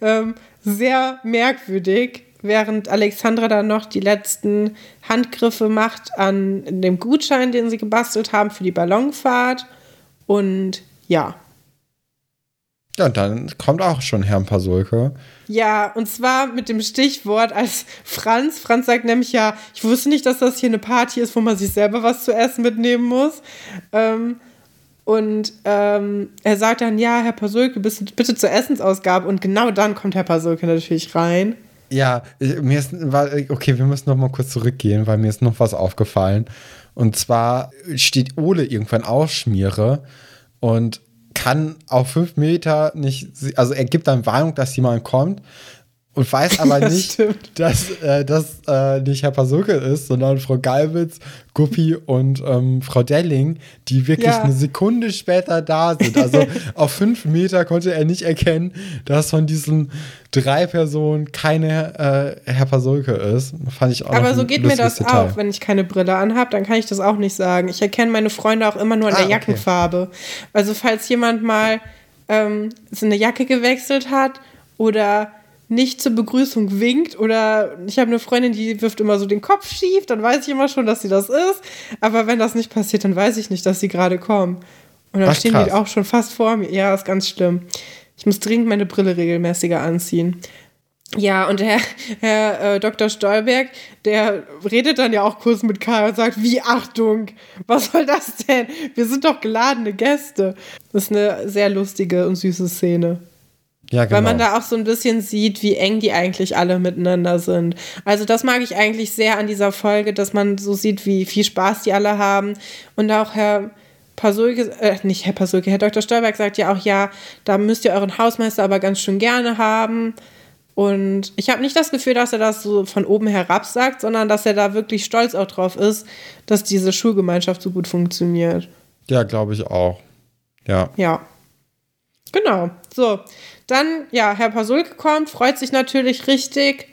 Ähm, sehr merkwürdig. Während Alexandra dann noch die letzten Handgriffe macht an dem Gutschein, den sie gebastelt haben für die Ballonfahrt. Und ja, Ja, und dann kommt auch schon Herrn Pasulke. Ja, und zwar mit dem Stichwort als Franz. Franz sagt nämlich ja, ich wusste nicht, dass das hier eine Party ist, wo man sich selber was zu essen mitnehmen muss. Ähm, und ähm, er sagt dann, ja, Herr Pasulke, bist- bitte zur Essensausgabe. Und genau dann kommt Herr Pasulke natürlich rein. Ja, ich- mir ist, okay, wir müssen noch mal kurz zurückgehen, weil mir ist noch was aufgefallen. Und zwar steht Ole irgendwann auf Schmiere und kann auf fünf Meter nicht, also er gibt dann Warnung, dass jemand kommt und weiß aber Das nicht, stimmt. dass äh, das äh, nicht Herr Pasulke ist, sondern Frau Galwitz, Guppi und ähm, Frau Delling, die wirklich Ja. eine Sekunde später da sind. Also auf fünf Meter konnte er nicht erkennen, dass von diesen drei Personen keine äh, Herr Pasulke ist. Fand ich auch Aber so geht mir das Detail. auch, wenn ich keine Brille anhabe, dann kann ich das auch nicht sagen. Ich erkenne meine Freunde auch immer nur an Ah, der okay. Jackenfarbe. Also falls jemand mal ähm, so eine Jacke gewechselt hat oder nicht zur Begrüßung winkt oder ich habe eine Freundin, die wirft immer so den Kopf schief, dann weiß ich immer schon, dass sie das ist. Aber wenn das nicht passiert, dann weiß ich nicht, dass sie gerade kommen. Und dann Ach, stehen krass. die auch schon fast vor mir. Ja, ist ganz schlimm. Ich muss dringend meine Brille regelmäßiger anziehen. Ja, und Herr, Herr äh, Dr. Stolberg, der redet dann ja auch kurz mit Karl und sagt, wie Achtung, was soll das denn? Wir sind doch geladene Gäste. Das ist eine sehr lustige und süße Szene. Ja, genau. Weil man da auch so ein bisschen sieht, wie eng die eigentlich alle miteinander sind. Also das mag ich eigentlich sehr an dieser Folge, dass man so sieht, wie viel Spaß die alle haben. Und auch Herr Pasulke, äh, nicht Herr Pasulke, Herr Dr. Stolberg sagt ja auch, ja, da müsst ihr euren Hausmeister aber ganz schön gerne haben. Und ich habe nicht das Gefühl, dass er das so von oben herab sagt, sondern dass er da wirklich stolz auch drauf ist, dass diese Schulgemeinschaft so gut funktioniert. Ja, glaube ich auch. Ja. Ja. Genau. So. Dann, ja, Herr Pasulke kommt, freut sich natürlich richtig.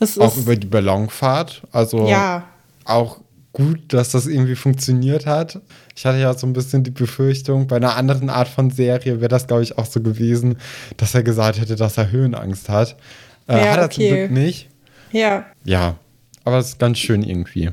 Es auch über die Ballonfahrt. Also ja. auch gut, dass das irgendwie funktioniert hat. Ich hatte ja so ein bisschen die Befürchtung, bei einer anderen Art von Serie wäre das, glaube ich, auch so gewesen, dass er gesagt hätte, dass er Höhenangst hat. Äh, ja, hat er okay. zum Glück nicht. Ja. Ja, aber es ist ganz schön irgendwie.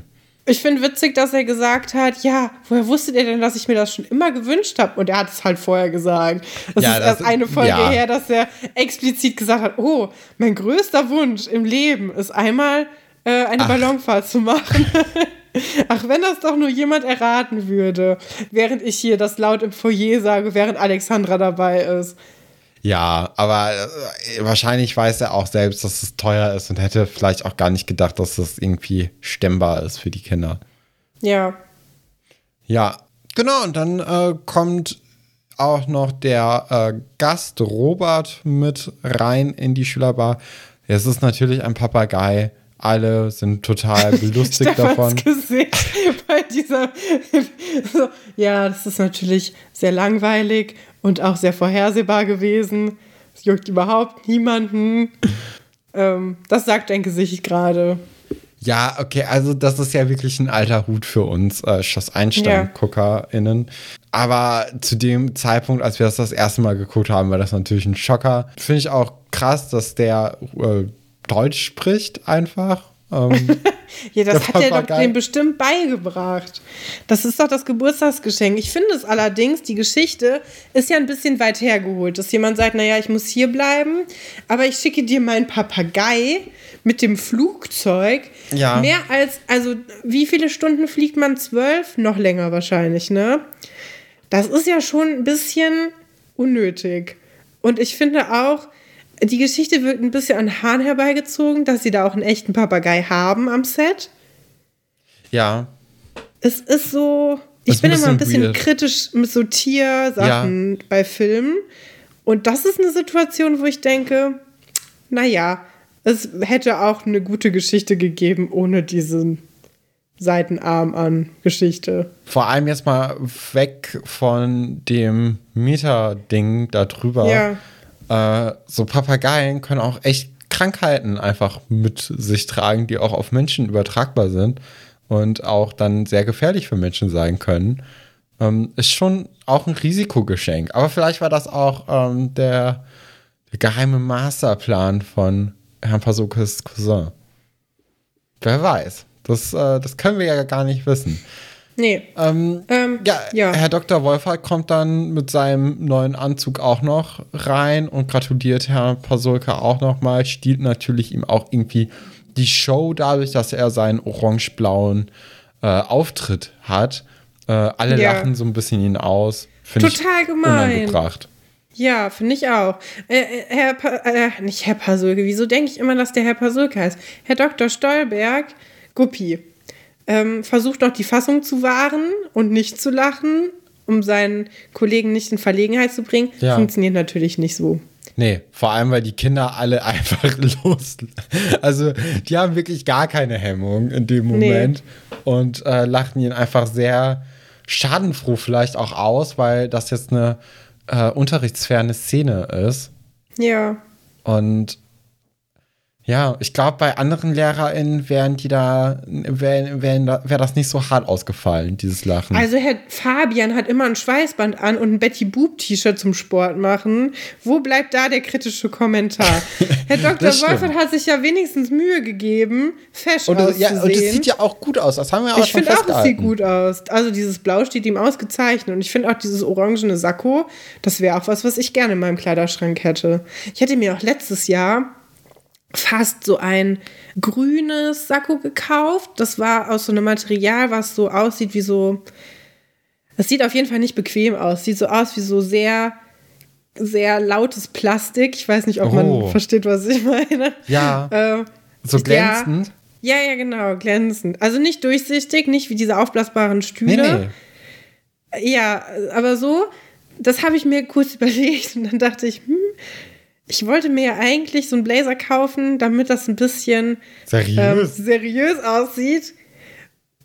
Ich finde witzig, dass er gesagt hat, ja, woher wusstet ihr denn, dass ich mir das schon immer gewünscht habe? Und er hat es halt vorher gesagt. Das ja, ist das erst eine Folge ja. her, dass er explizit gesagt hat, oh, mein größter Wunsch im Leben ist einmal äh, eine Ach. Ballonfahrt zu machen. Ach, wenn das doch nur jemand erraten würde, während ich hier das laut im Foyer sage, während Alexandra dabei ist. Ja, aber äh, wahrscheinlich weiß er auch selbst, dass es teuer ist und hätte vielleicht auch gar nicht gedacht, dass das irgendwie stemmbar ist für die Kinder. Ja. Ja, genau. Und dann äh, kommt auch noch der äh, Gast Robert mit rein in die Schülerbar. Es ist natürlich ein Papagei. Alle sind total belustigt davon. Gesicht bei dieser. so, ja, das ist natürlich sehr langweilig und auch sehr vorhersehbar gewesen. Es juckt überhaupt niemanden. Ähm, das sagt dein Gesicht gerade. Ja, okay, also das ist ja wirklich ein alter Hut für uns äh, Schloss Einstein-GuckerInnen. Ja. Aber zu dem Zeitpunkt, als wir das das erste Mal geguckt haben, war das natürlich ein Schocker. Finde ich auch krass, dass der äh, Deutsch spricht einfach. Ähm, ja, das hat er doch dem bestimmt beigebracht. Das ist doch das Geburtstagsgeschenk. Ich finde es allerdings, die Geschichte ist ja ein bisschen weit hergeholt, dass jemand sagt, naja, ich muss hier bleiben, aber ich schicke dir meinen Papagei mit dem Flugzeug. Ja. Mehr als, also wie viele Stunden fliegt man? Zwölf? Noch länger wahrscheinlich, ne? Das ist ja schon ein bisschen unnötig. Und ich finde auch, die Geschichte wird ein bisschen an Hahn herbeigezogen, dass sie da auch einen echten Papagei haben am Set. Ja. Es ist so. Ich bin immer ein bisschen weird. kritisch mit so Tiersachen ja. bei Filmen. Und das ist eine Situation, wo ich denke, naja, es hätte auch eine gute Geschichte gegeben ohne diesen Seitenarm an Geschichte. Vor allem jetzt mal weg von dem Mieter-Ding da drüber. Ja äh, so Papageien können auch echt Krankheiten einfach mit sich tragen, die auch auf Menschen übertragbar sind und auch dann sehr gefährlich für Menschen sein können. Ähm, ist schon auch ein Risikogeschenk. Aber vielleicht war das auch ähm, der, der, geheime Masterplan von Herrn Pasokes Cousin. Wer weiß. Das, äh, das können wir ja gar nicht wissen. Nee. Ähm, ähm, ja, ja, Herr Dr. Wolfert kommt dann mit seinem neuen Anzug auch noch rein und gratuliert Herrn Pasulka auch nochmal, stiehlt natürlich ihm auch irgendwie die Show dadurch, dass er seinen orange-blauen äh, Auftritt hat. Äh, alle ja. lachen so ein bisschen ihn aus. Total ich gemein. Unangebracht. Ja, finde ich auch. Äh, äh Herr, pa äh, nicht Herr Pasulke, wieso denke ich immer, dass der Herr Pasulke heißt? Herr Dr. Stolberg, Guppi ähm, versucht noch die Fassung zu wahren und nicht zu lachen, um seinen Kollegen nicht in Verlegenheit zu bringen. Ja. Funktioniert natürlich nicht so. Nee, vor allem, weil die Kinder alle einfach los. Also, die haben wirklich gar keine Hemmung in dem Moment nee. und äh, lachten ihn einfach sehr schadenfroh vielleicht auch aus, weil das jetzt eine äh, unterrichtsferne Szene ist. Ja. Und ja, ich glaube, bei anderen LehrerInnen wären die da, wäre wär, wär das nicht so hart ausgefallen, dieses Lachen. Also Herr Fabian hat immer ein Schweißband an und ein Betty Boop-T-Shirt zum Sport machen. Wo bleibt da der kritische Kommentar? Herr Dr. Wolfert hat sich ja wenigstens Mühe gegeben, fesch und, auszusehen. Ja, und es sieht ja auch gut aus. Das haben wir auch Ich finde auch, es sieht gut aus. Also dieses Blau steht ihm ausgezeichnet. Und ich finde auch dieses orangene Sakko, das wäre auch was, was ich gerne in meinem Kleiderschrank hätte. Ich hätte mir auch letztes Jahr fast so ein grünes Sakko gekauft. Das war aus so einem Material, was so aussieht wie so. Es sieht auf jeden Fall nicht bequem aus. Sieht so aus wie so sehr sehr lautes Plastik. Ich weiß nicht, ob man Oh. versteht, was ich meine. Ja. Ähm, So glänzend? Ja, ja, genau, glänzend. Also nicht durchsichtig, nicht wie diese aufblasbaren Nee, Stühle. nee. Ja, aber so, das habe ich mir kurz überlegt und dann dachte ich, hm, ich wollte mir ja eigentlich so einen Blazer kaufen, damit das ein bisschen ähm, Seriös? seriös aussieht.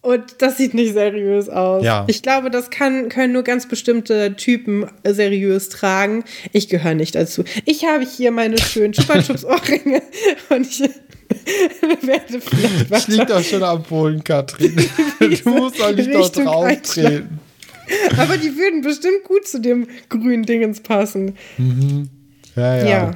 Und das sieht nicht seriös aus. Ja. Ich glaube, das kann, können nur ganz bestimmte Typen äh, seriös tragen. Ich gehöre nicht dazu. Ich habe hier meine schönen Chupa Chups Ohrringe und ich werde vielleicht Ich lieg doch schon am Boden, Katrin. Du musst doch nicht dort Richtung drauf Einschlag. treten. Aber die würden bestimmt gut zu dem grünen Dingens passen. Ja, ja. Ja.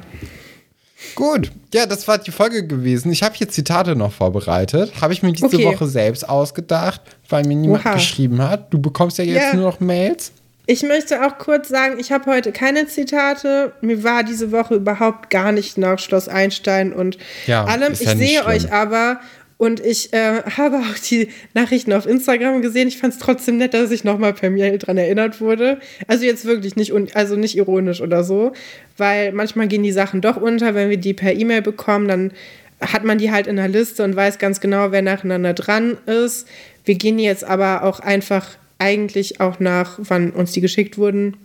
Gut, ja, das war die Folge gewesen. Ich habe hier Zitate noch vorbereitet. Habe ich mir diese Okay. Woche selbst ausgedacht, weil mir niemand Oha. geschrieben hat. Du bekommst ja jetzt Ja. nur noch Mails. Ich möchte auch kurz sagen, ich habe heute keine Zitate. Mir war diese Woche überhaupt gar nicht nach Schloss Einstein und Ja, allem. Ich sehe schlimm. euch aber und ich äh, habe auch die Nachrichten auf Instagram gesehen. Ich fand es trotzdem nett, dass ich nochmal per Mail dran erinnert wurde. Also jetzt wirklich nicht, also nicht ironisch oder so, weil manchmal gehen die Sachen doch unter, wenn wir die per E-Mail bekommen, dann hat man die halt in der Liste und weiß ganz genau, wer nacheinander dran ist. Wir gehen jetzt aber auch einfach eigentlich auch nach, wann uns die geschickt wurden,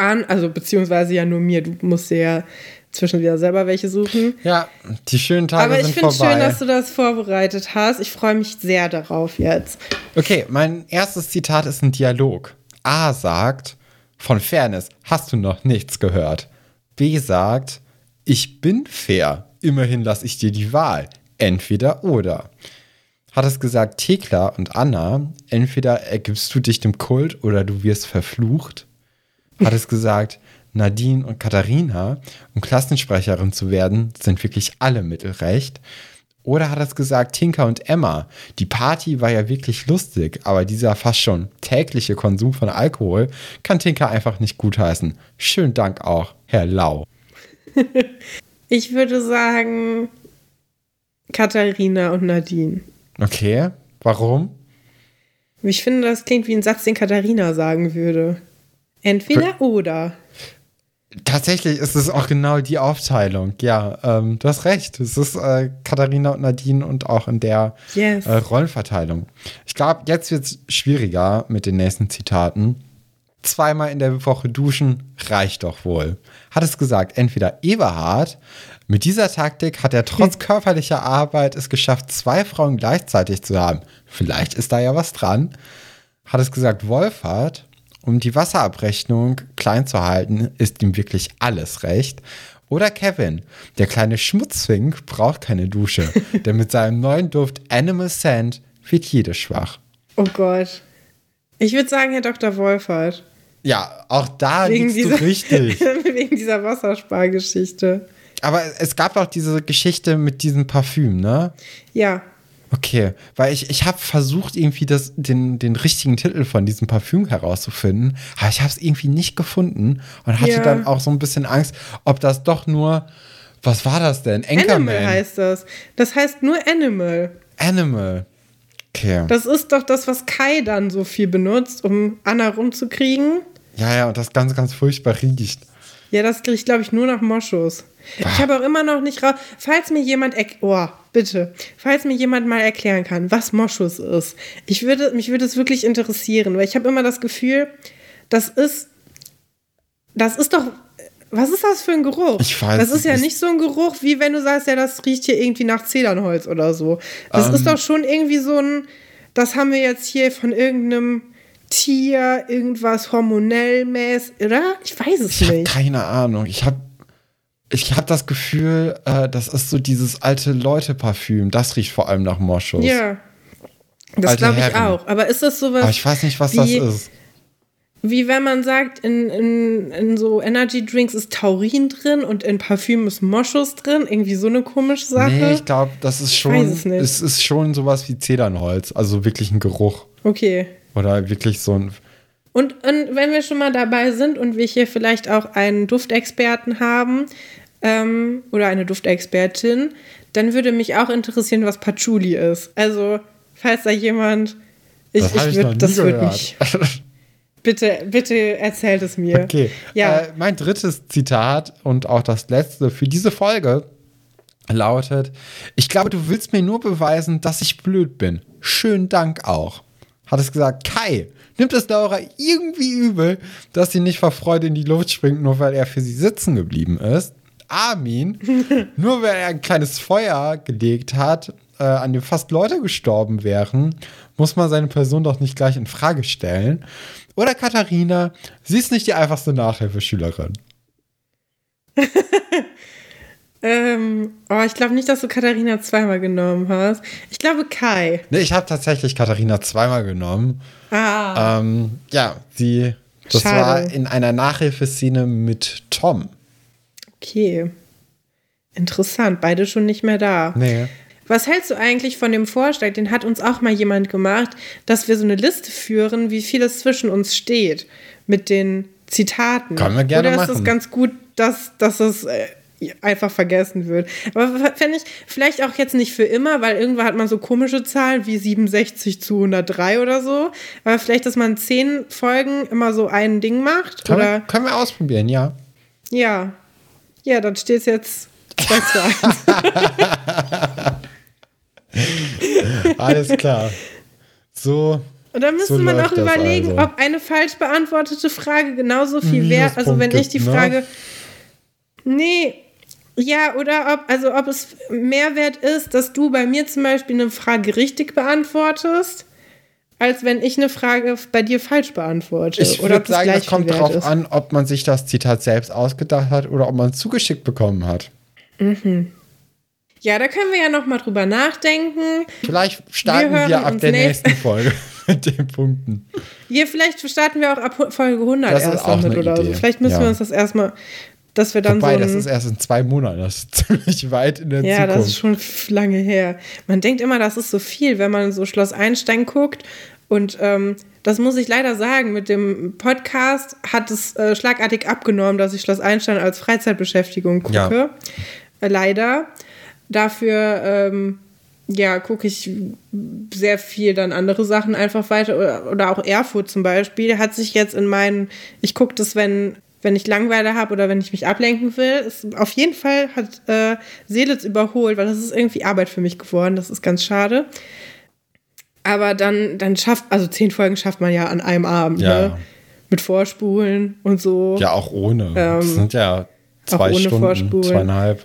an. Also beziehungsweise ja nur mir. Du musst ja zwischen wieder selber welche suchen. Ja, die schönen Tage Aber ich sind finde es vorbei. schön, dass du das vorbereitet hast. Ich freue mich sehr darauf jetzt. Okay, mein erstes Zitat ist ein Dialog. A sagt, von Fairness hast du noch nichts gehört. B sagt, ich bin fair. Immerhin lasse ich dir die Wahl. Entweder oder. Hat es gesagt Thekla und Anna, entweder ergibst du dich dem Kult oder du wirst verflucht. Hat es gesagt, Nadine und Katharina, um Klassensprecherin zu werden, sind wirklich alle Mittelrecht. Oder hat es gesagt, Tinka und Emma, die Party war ja wirklich lustig, aber dieser fast schon tägliche Konsum von Alkohol kann Tinka einfach nicht gutheißen. Schönen Dank auch, Herr Lau. Ich würde sagen, Katharina und Nadine. Okay, warum? Ich finde, das klingt wie ein Satz, den Katharina sagen würde. Entweder oder. Tatsächlich ist es auch genau die Aufteilung. Ja, ähm, du hast recht. Es ist äh, Katharina und Nadine und auch in der Yes. äh, Rollenverteilung. Ich glaube, jetzt wird es schwieriger mit den nächsten Zitaten. Zweimal in der Woche duschen reicht doch wohl. Hat es gesagt, entweder Eberhard, mit dieser Taktik hat er trotz körperlicher Arbeit es geschafft, zwei Frauen gleichzeitig zu haben. Vielleicht ist da ja was dran. Hat es gesagt, Wolfhard, um die Wasserabrechnung klein zu halten, ist ihm wirklich alles recht. Oder Kevin, der kleine Schmutzfink braucht keine Dusche, denn mit seinem neuen Duft Animal Sand wird jede schwach. Oh Gott. Ich würde sagen, Herr Dr. Wolfert. Ja, auch da liegst dieser, du richtig. wegen dieser Wasserspargeschichte. Aber es gab auch diese Geschichte mit diesem Parfüm, ne? Ja. Okay, weil ich, ich habe versucht, irgendwie das, den, den richtigen Titel von diesem Parfüm herauszufinden, aber ich habe es irgendwie nicht gefunden und hatte Ja. dann auch so ein bisschen Angst, ob das doch nur, was war das denn? Anchorman. Animal heißt das. Das heißt nur Animal. Animal. Okay. Das ist doch das, was Kai dann so viel benutzt, um Anna rumzukriegen. ja, ja, und das ganz, ganz furchtbar riecht. Ja, das ich, glaube ich, nur nach Moschus. Ich habe auch immer noch nicht raus. Falls mir jemand, oh, bitte, falls mir jemand mal erklären kann, was Moschus ist, ich würde, mich würde es wirklich interessieren, weil ich habe immer das Gefühl, das ist, das ist doch, was ist das für ein Geruch? Ich weiß Das ist ja nicht. so ein Geruch, wie wenn du sagst, ja, das riecht hier irgendwie nach Zedernholz oder so. Das Ähm. ist doch schon irgendwie so ein, das haben wir jetzt hier von irgendeinem Tier, irgendwas hormonell mäßig, oder? Ich weiß es Ich habe nicht. keine Ahnung. Ich habe ich hab das Gefühl, äh, das ist so dieses alte Leute-Parfüm. Das riecht vor allem nach Moschus. Ja. Das glaube ich Herren. auch. Aber ist das sowas, Aber ich weiß nicht, was wie- das ist. wie wenn man sagt, in, in, in so Energy Drinks ist Taurin drin und in Parfüm ist Moschus drin? Irgendwie so eine komische Sache. Nee, ich glaube, das ist schon, weiß es nicht. es ist schon sowas wie Zedernholz. Also wirklich ein Geruch. okay. Oder wirklich so ein. Und, und wenn wir schon mal dabei sind und wir hier vielleicht auch einen Duftexperten haben ähm, oder eine Duftexpertin, dann würde mich auch interessieren, was Patchouli ist. Also, falls da jemand. Ich, Das ich ich, würd, das würde mich. Bitte, bitte erzählt es mir. Okay. Ja. Äh, mein drittes Zitat und auch das letzte für diese Folge lautet: Ich glaube, du willst mir nur beweisen, dass ich blöd bin. Schönen Dank auch. Hat es gesagt, Kai, nimmt es Laura irgendwie übel, dass sie nicht vor Freude in die Luft springt, nur weil er für sie sitzen geblieben ist. Armin, nur weil er ein kleines Feuer gelegt hat, äh, an dem fast Leute gestorben wären, muss man seine Person doch nicht gleich in Frage stellen. Oder Katharina, sie ist nicht die einfachste Nachhilfeschülerin. Ähm, oh, ich glaube nicht, dass du Katharina zweimal genommen hast. Ich glaube Kai. Nee, ich habe tatsächlich Katharina zweimal genommen. Ah. Ähm, ja, sie, das Schade. war in einer Nachhilfeszene mit Tom. Okay. Interessant. Beide schon nicht mehr da. Nee. Was hältst du eigentlich von dem Vorschlag, den hat uns auch mal jemand gemacht, dass wir so eine Liste führen, wie viel es zwischen uns steht mit den Zitaten? Können wir gerne Oder ist es machen. ganz gut, dass, dass es äh, einfach vergessen wird? Aber fände ich vielleicht auch jetzt nicht für immer, weil irgendwann hat man so komische Zahlen wie 67 zu 103 oder so. Aber vielleicht, dass man zehn Folgen immer so ein Ding macht? Können, oder wir, können wir ausprobieren, ja. ja. Ja, dann steht es jetzt 2 zu 1. Alles klar. So. Und dann müsste So man auch überlegen, also. ob eine falsch beantwortete Frage genauso viel wert, also wenn ich die gibt, ne? Frage, nee, ja, oder ob, also ob es mehr wert ist, dass du bei mir zum Beispiel eine Frage richtig beantwortest, als wenn ich eine Frage bei dir falsch beantworte. Ich würde sagen, es kommt darauf ist. an, ob man sich das Zitat selbst ausgedacht hat oder ob man es zugeschickt bekommen hat. Ja, da können wir ja noch mal drüber nachdenken. Vielleicht starten Wir wir, ab der nächst- nächsten Folge mit den Punkten. Hier, vielleicht starten wir auch ab Folge 100 Das ist erst auch damit oder so. Idee. Vielleicht müssen Ja. wir uns das erstmal, dass wir dann Wobei, so das ein, ist erst in zwei Monaten. Das ist ziemlich weit in der Ja, das ist Zukunft. schon lange her. Man denkt immer, das ist so viel, wenn man so Schloss Einstein guckt. Und ähm, das muss ich leider sagen, mit dem Podcast hat es äh, schlagartig abgenommen, dass ich Schloss Einstein als Freizeitbeschäftigung gucke. Ja. Äh, leider. Dafür, ähm, ja, gucke ich sehr viel dann andere Sachen einfach weiter. Oder, oder auch Erfurt zum Beispiel. Hat sich jetzt in meinen, ich gucke das, wenn, wenn ich Langeweile habe oder wenn ich mich ablenken will. Ist, auf jeden Fall hat äh, Seelitz überholt, weil das ist irgendwie Arbeit für mich geworden. Das ist ganz schade. Aber dann, dann schafft, also zehn Folgen schafft man ja an einem Abend, Ja. ne? Mit Vorspulen und so. Ja, auch ohne. Ähm, das sind ja zwei ohne Stunden, Vorspulen. zweieinhalb.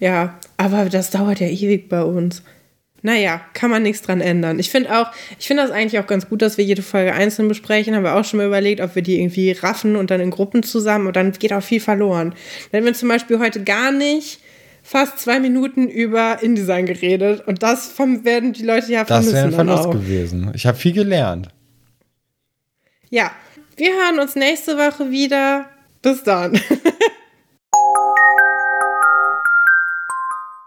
Ja, aber das dauert ja ewig bei uns. Naja, kann man nichts dran ändern. Ich finde auch, ich finde das eigentlich auch ganz gut, dass wir jede Folge einzeln besprechen. Haben wir auch schon mal überlegt, ob wir die irgendwie raffen und dann in Gruppen zusammen und dann geht auch viel verloren. Wenn wir zum Beispiel heute gar nicht fast zwei Minuten über InDesign geredet und das vom, werden die Leute ja Das vermissen. wäre ein dann Verlust auch. gewesen. Ich habe viel gelernt. Ja, wir hören uns nächste Woche wieder. Bis dann.